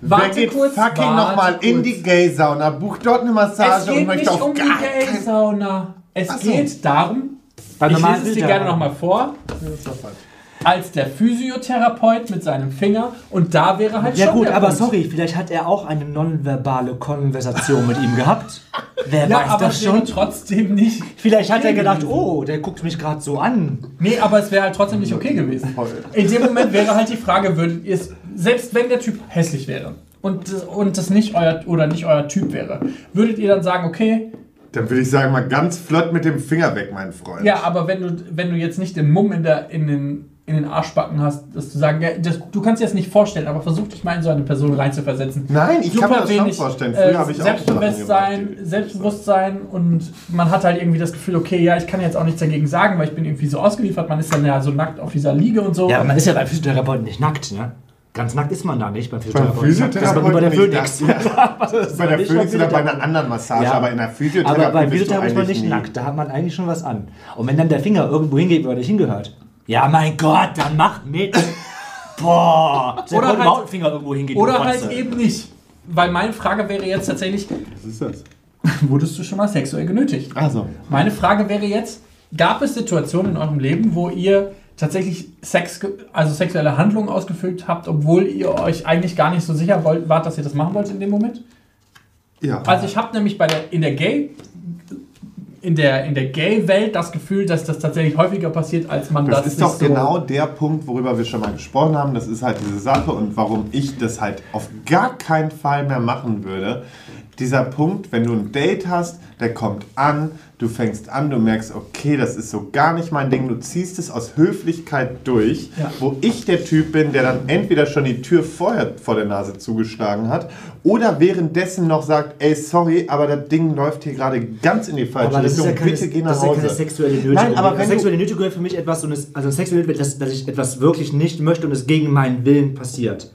Wer Warte geht kurz, fucking nochmal in die Gay-Sauna, bucht dort eine Es Massage und geht möchte nicht auf um die gar keinen Gay-Sauna. Es Ach so. geht darum, Beim ich normalen lese es dir gerne nochmal vor, als der Physiotherapeut mit seinem Finger und da wäre halt Ja schon gut, der aber Punkt. sorry, vielleicht hat er auch eine nonverbale Konversation mit ihm gehabt. [LAUGHS] Wer Ja, weiß aber das es wäre schon? trotzdem nicht. Vielleicht hat er gedacht, oh, der guckt mich gerade so an. Nee, aber es wäre halt trotzdem nicht okay gewesen. In dem Moment wäre halt die Frage, würdet ihr es, selbst wenn der Typ hässlich wäre und, und das nicht euer oder nicht euer Typ wäre, würdet ihr dann sagen, okay, Dann würde ich sagen, mal ganz flott mit dem Finger weg, mein Freund. ja, aber wenn du, wenn du jetzt nicht den Mumm in, der, in, den, in den Arschbacken hast, das zu sagen, ja, das, du kannst dir das nicht vorstellen, aber versuch dich mal in so eine Person reinzuversetzen. Nein, ich kann mir das schon wenig, vorstellen. Früher äh, habe ich auch Selbstbewusstsein, gemacht, Selbstbewusstsein und man hat halt irgendwie das Gefühl, okay, ja, ich kann jetzt auch nichts dagegen sagen, weil ich bin irgendwie so ausgeliefert. Man ist dann ja so nackt auf dieser Liege und so. Ja, aber man ist ja beim Physiotherapeuten nicht nackt, ne? Ganz nackt ist man da nicht beim Physiotherapeuten. Physiotherapeuten das ist aber nur bei der Phoenix. ist Bei der Phoenix beim oder bei einer Physiotherapeuten. anderen Massage, Ja. aber in der Physiotherapie Aber beim Physiotherapeuten ist man nicht nie. nackt, da hat man eigentlich schon was an. Und wenn dann der Finger irgendwo hingeht, wo er nicht hingehört, ja mein Gott, dann macht mit. [LAUGHS] Boah, der Oder halt- halt, Finger irgendwo hingeht. Oder halt eben nicht. Weil meine Frage wäre jetzt tatsächlich, Was ist das? [LAUGHS] wurdest du schon mal sexuell genötigt? Also, Meine Frage wäre jetzt, gab es Situationen in eurem Leben, wo ihr tatsächlich Sex, also sexuelle Handlungen ausgeführt habt, obwohl ihr euch eigentlich gar nicht so sicher wollt, wart, dass ihr das machen wollt in dem Moment? ja. Also ich habe nämlich bei der, in der Gay in der, in der Gay-Welt das Gefühl, dass das tatsächlich häufiger passiert, als man das, Das ist doch so genau der Punkt, worüber wir schon mal gesprochen haben. Das ist halt diese Sache und warum ich das halt auf gar keinen Fall mehr machen würde. Dieser Punkt, wenn du ein Date hast, der kommt an, du fängst an, du merkst, okay, das ist so gar nicht mein Ding, du ziehst es aus Höflichkeit durch, Ja. wo ich der Typ bin, der dann entweder schon die Tür vorher vor der Nase zugeschlagen hat oder währenddessen noch sagt, ey, sorry, aber das Ding läuft hier gerade ganz in die falsche ist Richtung, ja keine, bitte geh nach das ist ja Hause. keine sexuelle Nötigung. Nein, aber wenn sexuelle Nötigung wäre für mich etwas, so eine, also sexuelle Nötigung, dass, dass ich etwas wirklich nicht möchte und es gegen meinen Willen passiert.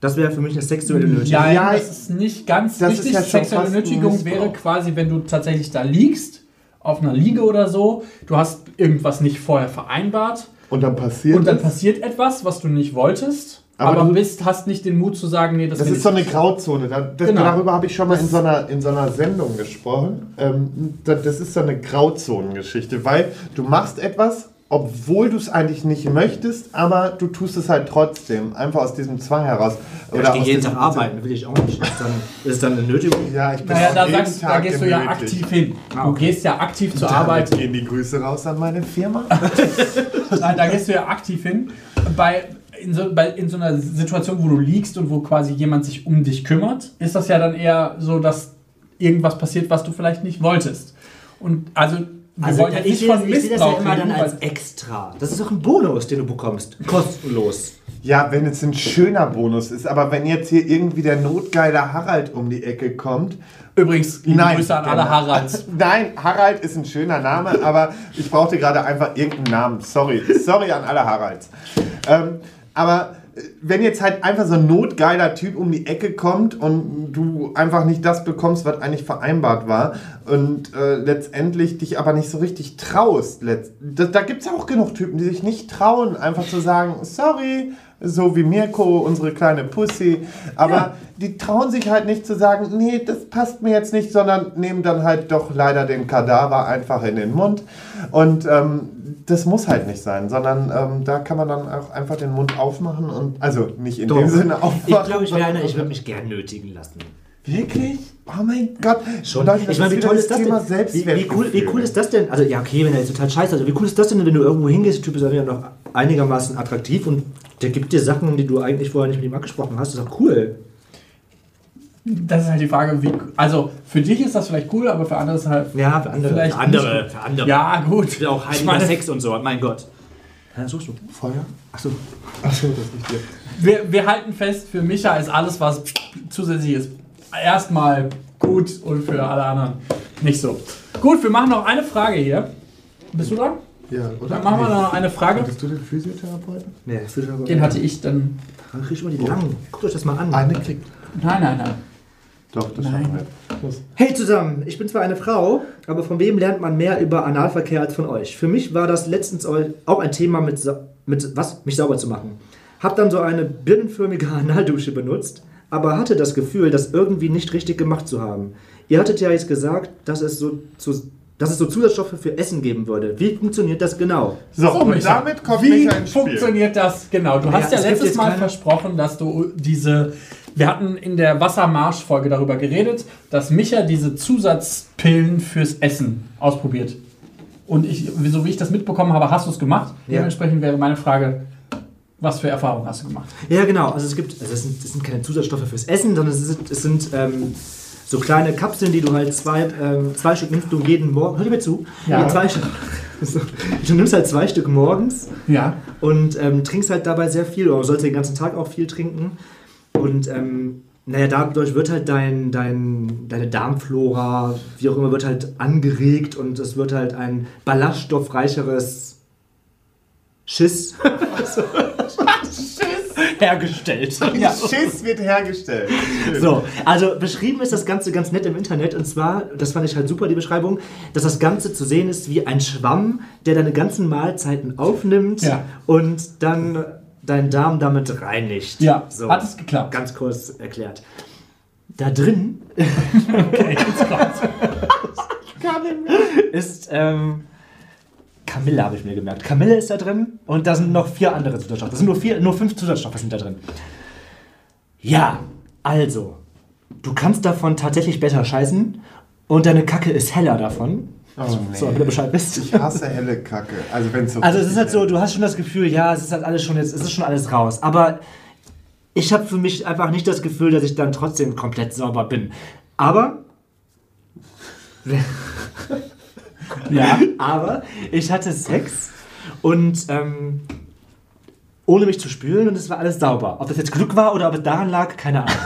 Das wäre für mich eine sexuelle Nötigung. Ja, Ja, das ist nicht ganz das ist richtig. ja schon Sexuelle Nötigung wäre quasi, wenn du tatsächlich da liegst, auf einer Liege oder so, du hast irgendwas nicht vorher vereinbart Und dann passiert und dann passiert etwas, was du nicht wolltest, Aber aber, du- bist, hast nicht den Mut zu sagen, nee, das, Das ist so eine Grauzone. Da, das, Genau. Darüber habe ich schon mal in so einer, in so einer Sendung gesprochen. Ähm, da- das ist so eine Grauzonengeschichte, weil du machst etwas, obwohl du es eigentlich nicht möchtest, aber du tust es halt trotzdem. Einfach aus diesem Zwang heraus. Ja, ich gehe aus jeden Tag arbeiten, will ich auch nicht. Ist, dann, ist dann eine Nötigung? Ja, ich bin Naja, da, jeden sagst, da gehst du ja aktiv hin. Ah, Du okay. gehst ja aktiv zur Damit Arbeit. gehen die Grüße raus an meine Firma. [LAUGHS] Nein, da gehst du ja aktiv hin. Bei, in, so, bei, in so einer Situation, wo du liegst und wo quasi jemand sich um dich kümmert, ist das ja dann eher so, dass irgendwas passiert, was du vielleicht nicht wolltest. Und also, Also wollen ja, jetzt ich nicht sehe ich sehe das ja immer dann als extra. Das ist doch ein Bonus, den du bekommst. Kostenlos. Ja, wenn es ein schöner Bonus ist, aber wenn jetzt hier irgendwie der notgeile Harald um die Ecke kommt. Übrigens, liebe Grüße an alle. Haralds. [LAUGHS] Nein, Harald ist ein schöner Name, aber ich brauchte gerade einfach irgendeinen Namen. Sorry, sorry an alle Haralds. Ähm, aber wenn jetzt halt einfach so ein notgeiler Typ um die Ecke kommt und du einfach nicht das bekommst, was eigentlich vereinbart war und äh, letztendlich dich aber nicht so richtig traust, da, da gibt es auch genug Typen, die sich nicht trauen, einfach zu sagen, sorry, so wie Mirko, unsere kleine Pussy, aber die trauen sich halt nicht zu sagen, nee, das passt mir jetzt nicht, sondern nehmen dann halt doch leider den Kadaver einfach in den Mund und ähm, das muss halt nicht sein, sondern ähm, da kann man dann auch einfach den Mund aufmachen und, also nicht in dem Sinne aufmachen. Ich glaube, ich wäre sondern- einer, ich würde mich gern nötigen lassen. Wirklich? Oh mein Gott. Schon. Leute, ich meine, wie toll ist das Thema denn? Wie, wie, cool, wie cool ist das denn? Also, ja, okay, wenn er jetzt total scheiße ist, aber wie cool ist das denn, wenn du irgendwo hingehst, der Typ ist ja noch einigermaßen attraktiv und der gibt dir Sachen, die du eigentlich vorher nicht mit ihm abgesprochen hast. Das ist doch cool. Das ist halt die Frage, wie. Also, für dich ist das vielleicht cool, aber für andere ist halt. Ja, für andere. Vielleicht für andere, nicht. für andere. Ja, gut. Ich will auch Ich heiliger meine, Sex und so, mein Gott. Ja, suchst du. Feuer? Achso. Achso, das ist nicht dir. Wir, wir halten fest, für Micha ist alles, was zusätzlich ist, erstmal gut und für alle anderen nicht so. Gut, wir machen noch eine Frage hier. Bist du dran? Ja, oder? Dann machen wir noch eine Frage. Hattest du den Physiotherapeuten? Nee, aber. Den hatte ich dann. Dann kriegst du mal die langen. Guckt euch das mal an. Eine kriegt. Nein, nein, nein. Doch, das Nein. schaffen wir. Hey zusammen, ich bin zwar eine Frau, aber von wem lernt man mehr über Analverkehr als von euch? Für mich war das letztens auch ein Thema mit, mit was? Mich sauber zu machen. Hab dann so eine birnenförmige [LAUGHS] Analdusche benutzt, aber hatte das Gefühl, das irgendwie nicht richtig gemacht zu haben. Ihr hattet ja jetzt gesagt, dass es so, zu, dass es so Zusatzstoffe für Essen geben würde. Wie funktioniert das genau? So, und Micha, damit kommt Wie Micha ins Spiel. funktioniert das genau? Du hast ja es gibt letztes Mal keine- versprochen, dass du diese. Wir hatten in der Wassermarsch-Folge darüber geredet, dass Micha diese Zusatzpillen fürs Essen ausprobiert. Und ich, so wie ich das mitbekommen habe, hast du es gemacht. Ja. Dementsprechend wäre meine Frage, was für Erfahrungen hast du gemacht? Ja, genau. Also es gibt, also es sind, es sind keine Zusatzstoffe fürs Essen, sondern es sind, es sind ähm, so kleine Kapseln, die du halt zwei, ähm, zwei Stück nimmst du jeden Morgen. Hör dir mir zu. Ja. Zwei, Stück- du nimmst halt zwei Stück morgens Ja. und ähm, trinkst halt dabei sehr viel. Oder sollst den ganzen Tag auch viel trinken. Und ähm, naja, dadurch wird halt dein, dein, deine Darmflora, wie auch immer, wird halt angeregt und es wird halt ein ballaststoffreicheres Schiss [LAUGHS] hergestellt. Ja. [LAUGHS] Schiss wird hergestellt. So, also beschrieben ist das Ganze ganz nett im Internet und zwar, das fand ich halt super, die Beschreibung, dass das Ganze zu sehen ist wie ein Schwamm, der deine ganzen Mahlzeiten aufnimmt Ja. und dann deinen Darm damit reinigt. Ja, so, hat es geklappt. Ganz kurz erklärt. Da drin [LAUGHS] [LAUGHS] ist ähm, Kamille, habe ich mir gemerkt. Kamille ist da drin und da sind noch vier andere Zusatzstoffe. Das sind nur, vier, nur fünf Zusatzstoffe sind da drin. Ja, also, du kannst davon tatsächlich besser scheißen und deine Kacke ist heller davon. Oh, nee. So, damit du Bescheid wisst. Ich hasse helle Kacke. Also wenn so Also es ist halt so, du hast schon das Gefühl, ja, es ist halt alles schon jetzt, es ist schon alles raus. Aber ich habe für mich einfach nicht das Gefühl, dass ich dann trotzdem komplett sauber bin. Aber, [LAUGHS] Ja. aber ich hatte Sex und ähm, ohne mich zu spülen und es war alles sauber. Ob das jetzt Glück war oder ob es daran lag, keine Ahnung. [LAUGHS]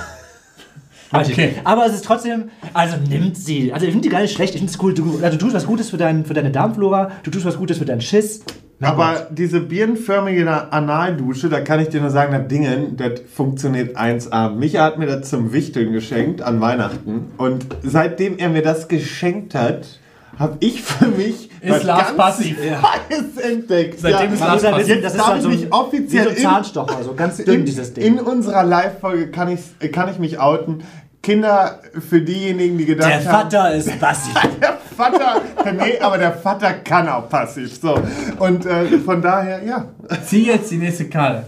Okay. Aber es ist trotzdem, also nimmt sie. Also ich finde die gar nicht schlecht. Ich finde es cool. Du, also du tust was Gutes für, dein, für deine Darmflora, du tust was Gutes für deinen Schiss. Na. Aber diese birnenförmige Analdusche, da kann ich dir nur sagen, das Dingen, das funktioniert 1A. Micha hat mir das zum Wichteln geschenkt an Weihnachten. Und seitdem er mir das geschenkt hat, habe ich für mich [LAUGHS] Ist was Lars ganz passiv. [LAUGHS] Neues entdeckt. Seitdem ist Man Lars ja passiv. wissen, das ist darf halt so ich ein, mich offiziell so in- Zahnstocher, so ganz dünn [LAUGHS] in, dieses Ding. in unserer Live-Folge kann ich, kann ich mich outen. Kinder, für diejenigen, die gedacht der haben... Vater ist passiv. Der Vater, nee, aber der Vater kann auch passiv. So. Und äh, von daher, ja, Zieh jetzt die nächste Karte.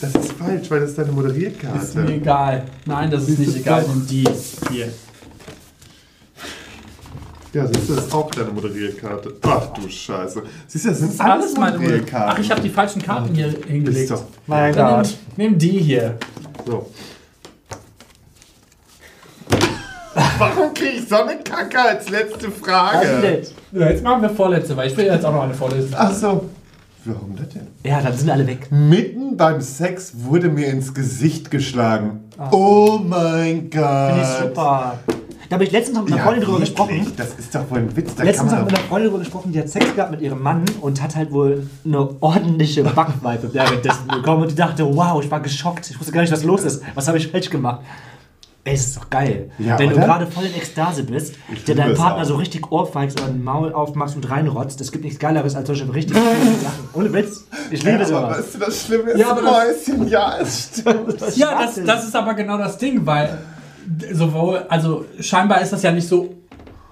das ist falsch, weil das ist deine Ist mir egal. Nein, das ist nicht egal. Nimm die hier. Ja, siehst du, das ist auch deine Moderierkarte. Ach du Scheiße. Siehst du, das sind ist alles meine. Moderierkarten. Ach, ich habe die falschen Karten hier hingelegt. Ist doch. Mein Dann nimm, nimm die hier. So. [LAUGHS] Warum kriege ich so eine Kacke als letzte Frage? Ja, jetzt machen wir vorletzte, weil ich will jetzt auch noch eine vorlesen. Ach so. Warum das denn? Ja, dann sind alle weg. Mitten beim Sex wurde mir ins Gesicht geschlagen. Oh mein Gott. Finde ich super. Da habe ich letztens noch mit einer Ja, Freundin drüber wirklich? gesprochen. Das ist doch wohl ein Witz. Da Letztens noch man mit einer Freundin darüber gesprochen, die hat Sex gehabt mit ihrem Mann und hat halt wohl eine ordentliche Backpfeife währenddessen bekommen. Und die dachte, wow, ich war geschockt. Ich wusste gar nicht, was los ist. Was habe ich falsch gemacht? Ey, das ist doch geil. Ja, Wenn du oder? gerade voll in Ekstase bist, Ich der deinen es Partner auch. so richtig ohrfeigst oder ein Maul aufmachst und reinrotzt, das gibt nichts Geileres als solche richtig coolen Sachen. Ohne Witz. Ich liebe ja, aber sowas. weißt du, das Schlimme ist, Ja, aber das- Mäuschen, ja, es stimmt. [LAUGHS] Ja, das, das ist aber genau das Ding, weil sowohl, also scheinbar ist das ja nicht so,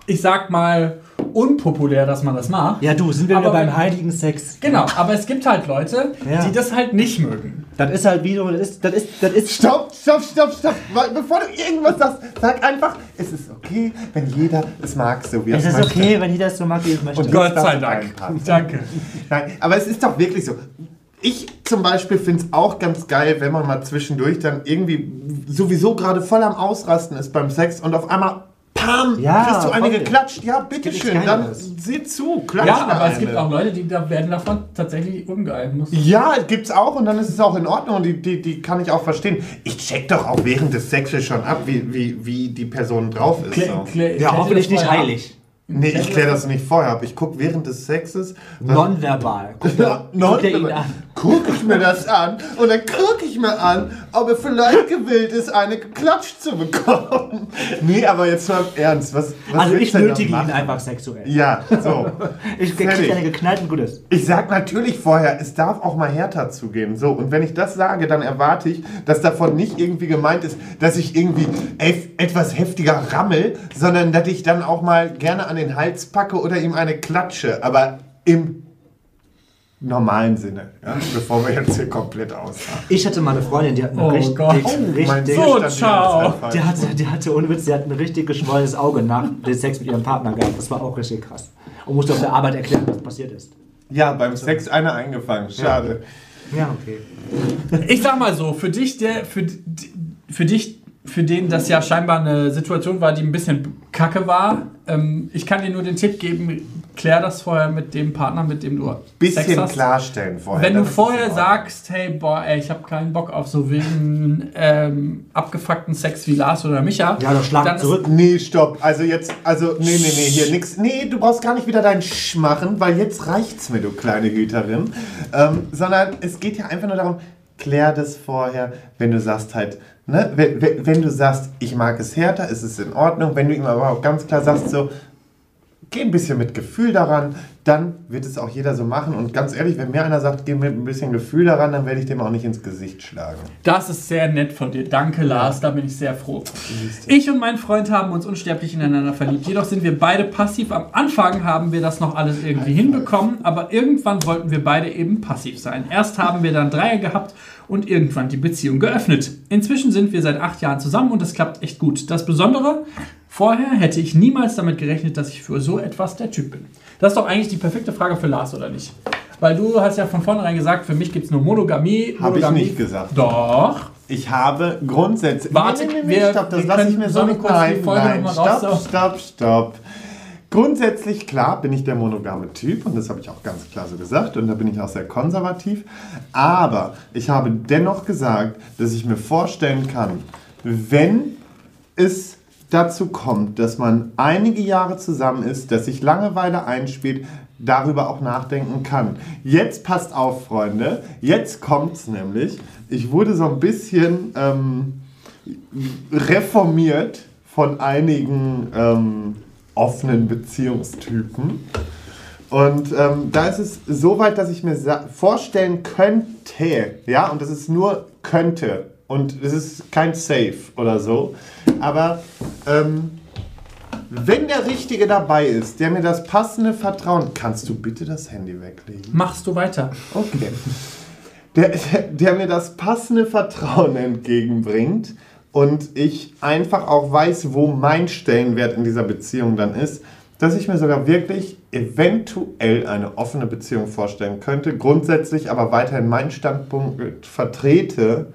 ich sag mal, unpopulär, dass man das macht. Ja, du, sind wir wieder Aber beim heiligen Sex. Genau, aber es gibt halt Leute, Ja. die das halt nicht mögen. Das ist halt wie so, das ist, das ist, das ist Stopp, stopp, stopp, stopp. Bevor du irgendwas sagst, sag einfach, es ist okay, wenn jeder es mag, so wie er Es ist möchte. okay, wenn jeder es so mag, wie es möchte. Und Gott sei Dank. Danke. [LAUGHS] Nein, aber es ist doch wirklich so. Ich zum Beispiel finde es auch ganz geil, wenn man mal zwischendurch dann irgendwie sowieso gerade voll am Ausrasten ist beim Sex und auf einmal, pam, Ja, kriegst du eine voll. geklatscht. Ja, gibt bitteschön, dann seh zu, klatsch Ja, aber es eine. gibt auch Leute, die da werden davon tatsächlich ungeil. Muss. Ja, gibt's auch und dann ist es auch in Ordnung und die, die, die kann ich auch verstehen. Ich check doch auch während des Sexes schon ab, wie, wie, wie die Person drauf ist. Klä- So. klä- Ja, hoffentlich nicht heilig. Nee, ich kläre das nicht vorher ab. Ich guck während des Sexes. Nonverbal. Guck, [LAUGHS] Ja, guck dir ihn non- an. Gucke ich mir das an und dann gucke ich mir an, ob er vielleicht gewillt ist, eine geklatscht zu bekommen. Nee, aber jetzt mal im Ernst. Was, was Also ich nötige ihn einfach sexuell. Ja, so. [LAUGHS] Ich kriege eine geknallt und gut ist. Ich sag natürlich vorher, es darf auch mal härter zugehen. So, und wenn ich das sage, dann erwarte ich, dass davon nicht irgendwie gemeint ist, dass ich irgendwie eff- etwas heftiger rammel, sondern dass ich dann auch mal gerne an den Hals packe oder ihm eine klatsche. Aber im normalen Sinne, ja? bevor wir jetzt hier komplett ausfahren. Ich hatte mal eine Freundin, die hat einen Oh richtig, Gott. Richtig, So, Seestand hier ciao. die hatte, die hatte ohne Witz, die hat ein richtig geschwollenes Auge nach dem Sex mit ihrem Partner gehabt. Das war auch richtig krass. Und musste auf der Arbeit erklären, was passiert ist. Ja, beim Sex eine eingefangen. Schade. Ja, okay. Ich sag mal so, für dich, der, für, für dich, für den das ja scheinbar eine Situation war, die ein bisschen kacke war, ähm, ich kann dir nur den Tipp geben, klär das vorher mit dem Partner, mit dem du Sex Bisschen hast. klarstellen vorher. Wenn du vorher sagst, hey, boah, ey, ich habe keinen Bock auf so wilden, ähm, abgefuckten Sex wie Lars oder Micha. Ja, doch schlag dann ist- zurück. Nee, stopp. Also jetzt, also, nee, nee, nee, hier nix. Nee, du brauchst gar nicht wieder deinen Sch machen, weil jetzt reicht's mir, du kleine Hüterin. Ähm, sondern es geht ja einfach nur darum, klär das vorher, wenn du sagst halt, ne, wenn, du sagst, ich mag es härter, ist es in Ordnung. Wenn du ihm aber auch ganz klar sagst, so, geh ein bisschen mit Gefühl daran, dann wird es auch jeder so machen. Und ganz ehrlich, wenn mir einer sagt, geh mit ein bisschen Gefühl daran, dann werde ich dem auch nicht ins Gesicht schlagen. Das ist sehr nett von dir. Danke, Lars. Da bin ich sehr froh. Ich und mein Freund haben uns unsterblich ineinander verliebt. Jedoch sind wir beide passiv. Am Anfang haben wir das noch alles irgendwie hinbekommen, aber irgendwann wollten wir beide eben passiv sein. Erst haben wir dann Dreier gehabt und irgendwann die Beziehung geöffnet. Inzwischen sind wir seit acht Jahren zusammen und es klappt echt gut. Das Besondere, vorher hätte ich niemals damit gerechnet, dass ich für so etwas der Typ bin. Das ist doch eigentlich die perfekte Frage für Lars, oder nicht? Weil du hast ja von vornherein gesagt, für mich gibt es nur Monogamie. Hab ich nicht gesagt. Doch. Ich habe grundsätzlich. Warte, wir- stopp, das lasse ich mir so nicht die nein, Stopp, stopp, stopp. Grundsätzlich, klar, bin ich der monogame Typ und das habe ich auch ganz klar so gesagt und da bin ich auch sehr konservativ. Aber ich habe dennoch gesagt, dass ich mir vorstellen kann, wenn es dazu kommt, dass man einige Jahre zusammen ist, dass sich Langeweile einspielt, darüber auch nachdenken kann. Jetzt passt auf, Freunde, jetzt kommt's nämlich. Ich wurde so ein bisschen ähm, reformiert von einigen ähm, offenen Beziehungstypen. Und ähm, da ist es so weit, dass ich mir vorstellen könnte, ja, und das ist nur könnte und es ist kein Safe oder so, aber ähm, wenn der Richtige dabei ist, der mir das passende Vertrauen, kannst du bitte das Handy weglegen? Machst du weiter. Okay. Der, der, der mir das passende Vertrauen entgegenbringt und ich einfach auch weiß, wo mein Stellenwert in dieser Beziehung dann ist, dass ich mir sogar wirklich eventuell eine offene Beziehung vorstellen könnte, grundsätzlich aber weiterhin meinen Standpunkt vertrete,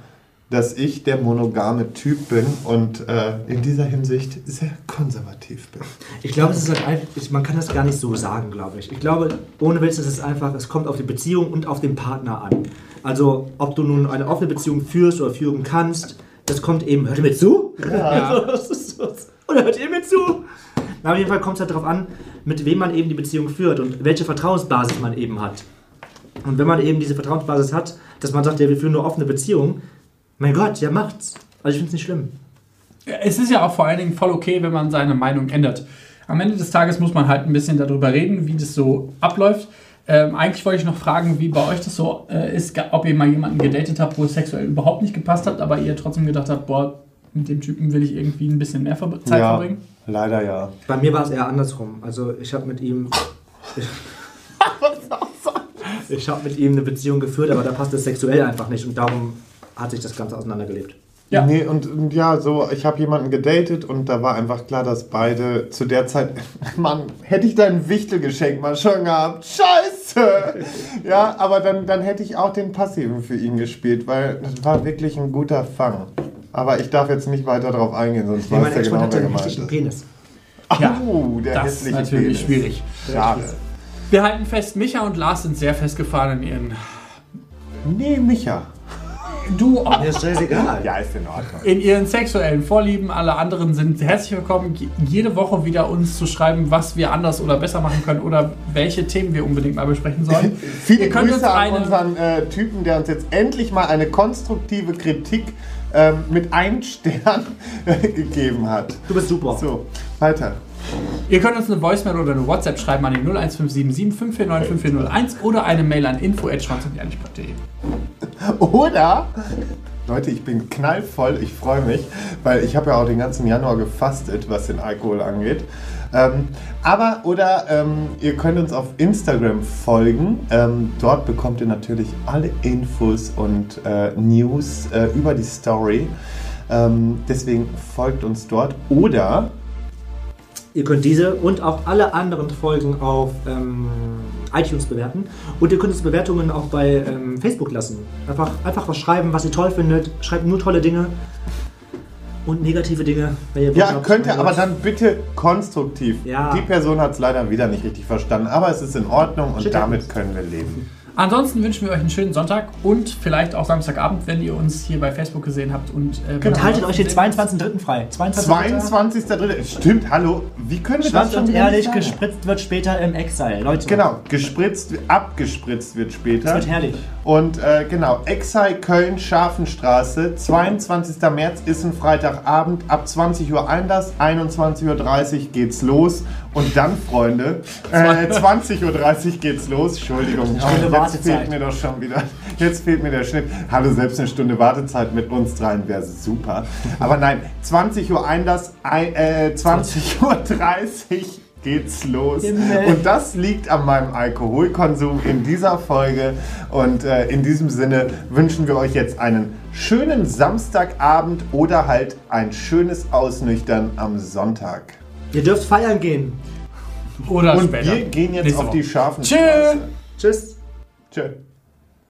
dass ich der monogame Typ bin und äh, in dieser Hinsicht sehr konservativ bin. Ich glaube, es ist halt einfach, man kann das gar nicht so sagen, glaube ich. Ich glaube, ohne Witz ist es einfach, es kommt auf die Beziehung und auf den Partner an. Also, ob du nun eine offene Beziehung führst oder führen kannst, das kommt eben, hört ihr mir zu? Ja. [LAUGHS] Oder hört ihr mir zu? Na, auf jeden Fall kommt es halt darauf an, mit wem man eben die Beziehung führt und welche Vertrauensbasis man eben hat. Und wenn man eben diese Vertrauensbasis hat, dass man sagt, ja, wir führen nur offene Beziehungen, mein Gott, ja, macht's. Also ich finde es nicht schlimm. Es ist ja auch vor allen Dingen voll okay, wenn man seine Meinung ändert. Am Ende des Tages muss man halt ein bisschen darüber reden, wie das so abläuft. Ähm, eigentlich wollte ich noch fragen, wie bei euch das so äh, ist, ob ihr mal jemanden gedatet habt, wo es sexuell überhaupt nicht gepasst hat, aber ihr trotzdem gedacht habt, boah, mit dem Typen will ich irgendwie ein bisschen mehr Ver Zeit verbringen. leider ja. Bei mir war es eher andersrum. Also ich habe mit ihm. [LAUGHS] Ich, ich habe mit ihm eine Beziehung geführt, aber da passt es sexuell einfach nicht und darum hat sich das Ganze auseinandergelebt. Ja. Nee, und, und ja, so, ich habe jemanden gedatet und da war einfach klar, dass beide zu der Zeit, [LAUGHS] Mann, hätte ich dein Wichtelgeschenk mal schon gehabt, scheiße! [LAUGHS] Ja, aber dann, dann hätte ich auch den Passiven für ihn gespielt, weil das war wirklich ein guter Fang. Aber ich darf jetzt nicht weiter darauf eingehen, sonst Nee, weiß Ex-Freund genau, wer gemeint ist. Penis. Ja, Oh, der das ist natürlich Penis. schwierig. Schade. Wir halten fest, Micha und Lars sind sehr festgefahren in ihren. Nee, Micha. Du Mir ist scheißegal. Ja, ist in Ordnung. in ihren sexuellen Vorlieben. Alle anderen sind herzlich willkommen, je- jede Woche wieder uns zu schreiben, was wir anders oder besser machen können oder welche Themen wir unbedingt mal besprechen sollen. [LAUGHS] Viele Grüße an unseren äh, Typen, der uns jetzt endlich mal eine konstruktive Kritik ähm, mit einem Stern [LAUGHS] gegeben hat. Du bist super. So, weiter. Ihr könnt uns eine Voicemail oder eine WhatsApp schreiben an die 01577 549 5401 oder eine Mail an info.schwanzundehrlich.de. Oder, Leute, ich bin knallvoll, ich freue mich, weil ich habe ja auch den ganzen Januar gefastet, was den Alkohol angeht. Ähm, aber, oder ähm, ihr könnt uns auf Instagram folgen. Ähm, dort bekommt ihr natürlich alle Infos und äh, News äh, über die Story. Ähm, deswegen folgt uns dort. Oder Ihr könnt diese und auch alle anderen Folgen auf ähm, iTunes bewerten. Und ihr könnt uns Bewertungen auch bei ähm, Facebook lassen. Einfach, einfach was schreiben, was ihr toll findet. Schreibt nur tolle Dinge. Und negative Dinge, wenn ihr Ja, habt. könnt ihr, aber dann bitte konstruktiv. Ja. Die Person hat es leider wieder nicht richtig verstanden, aber es ist in Ordnung und Shit damit happens. können wir leben. Ansonsten wünschen wir euch einen schönen Sonntag und vielleicht auch Samstagabend, wenn ihr uns hier bei Facebook gesehen habt. Und, äh, Und haltet euch den 22.3. frei. 22.3. 22.3. Stimmt, hallo. Wie können wir Schwarz das schon und ehrlich, gespritzt wird später im Exile. Leute. Genau, gespritzt, abgespritzt wird später. Das wird herrlich. Und äh, genau, Exai Köln, Scharfenstraße, 22. März ist ein Freitagabend, ab 20 Uhr Einlass, 21.30 Uhr geht's los. Und dann, Freunde, äh, 20.30 [LAUGHS] Uhr geht's los. Entschuldigung, jetzt Wartezeit. fehlt mir doch schon wieder, jetzt fehlt mir der Schnitt. Hallo, selbst eine Stunde Wartezeit mit uns dreien wäre super. Aber nein, 20 Uhr Einlass, ein, äh, 20.30 Uhr geht's los. Himmel. Und das liegt an meinem Alkoholkonsum in dieser Folge. Und äh, in diesem Sinne wünschen wir euch jetzt einen schönen Samstagabend oder halt ein schönes Ausnüchtern am Sonntag. Ihr dürft feiern gehen. Oder Und später. wir gehen jetzt Nächste auf die Woche. scharfen Tschö. Straße. Tschüss. Tschö.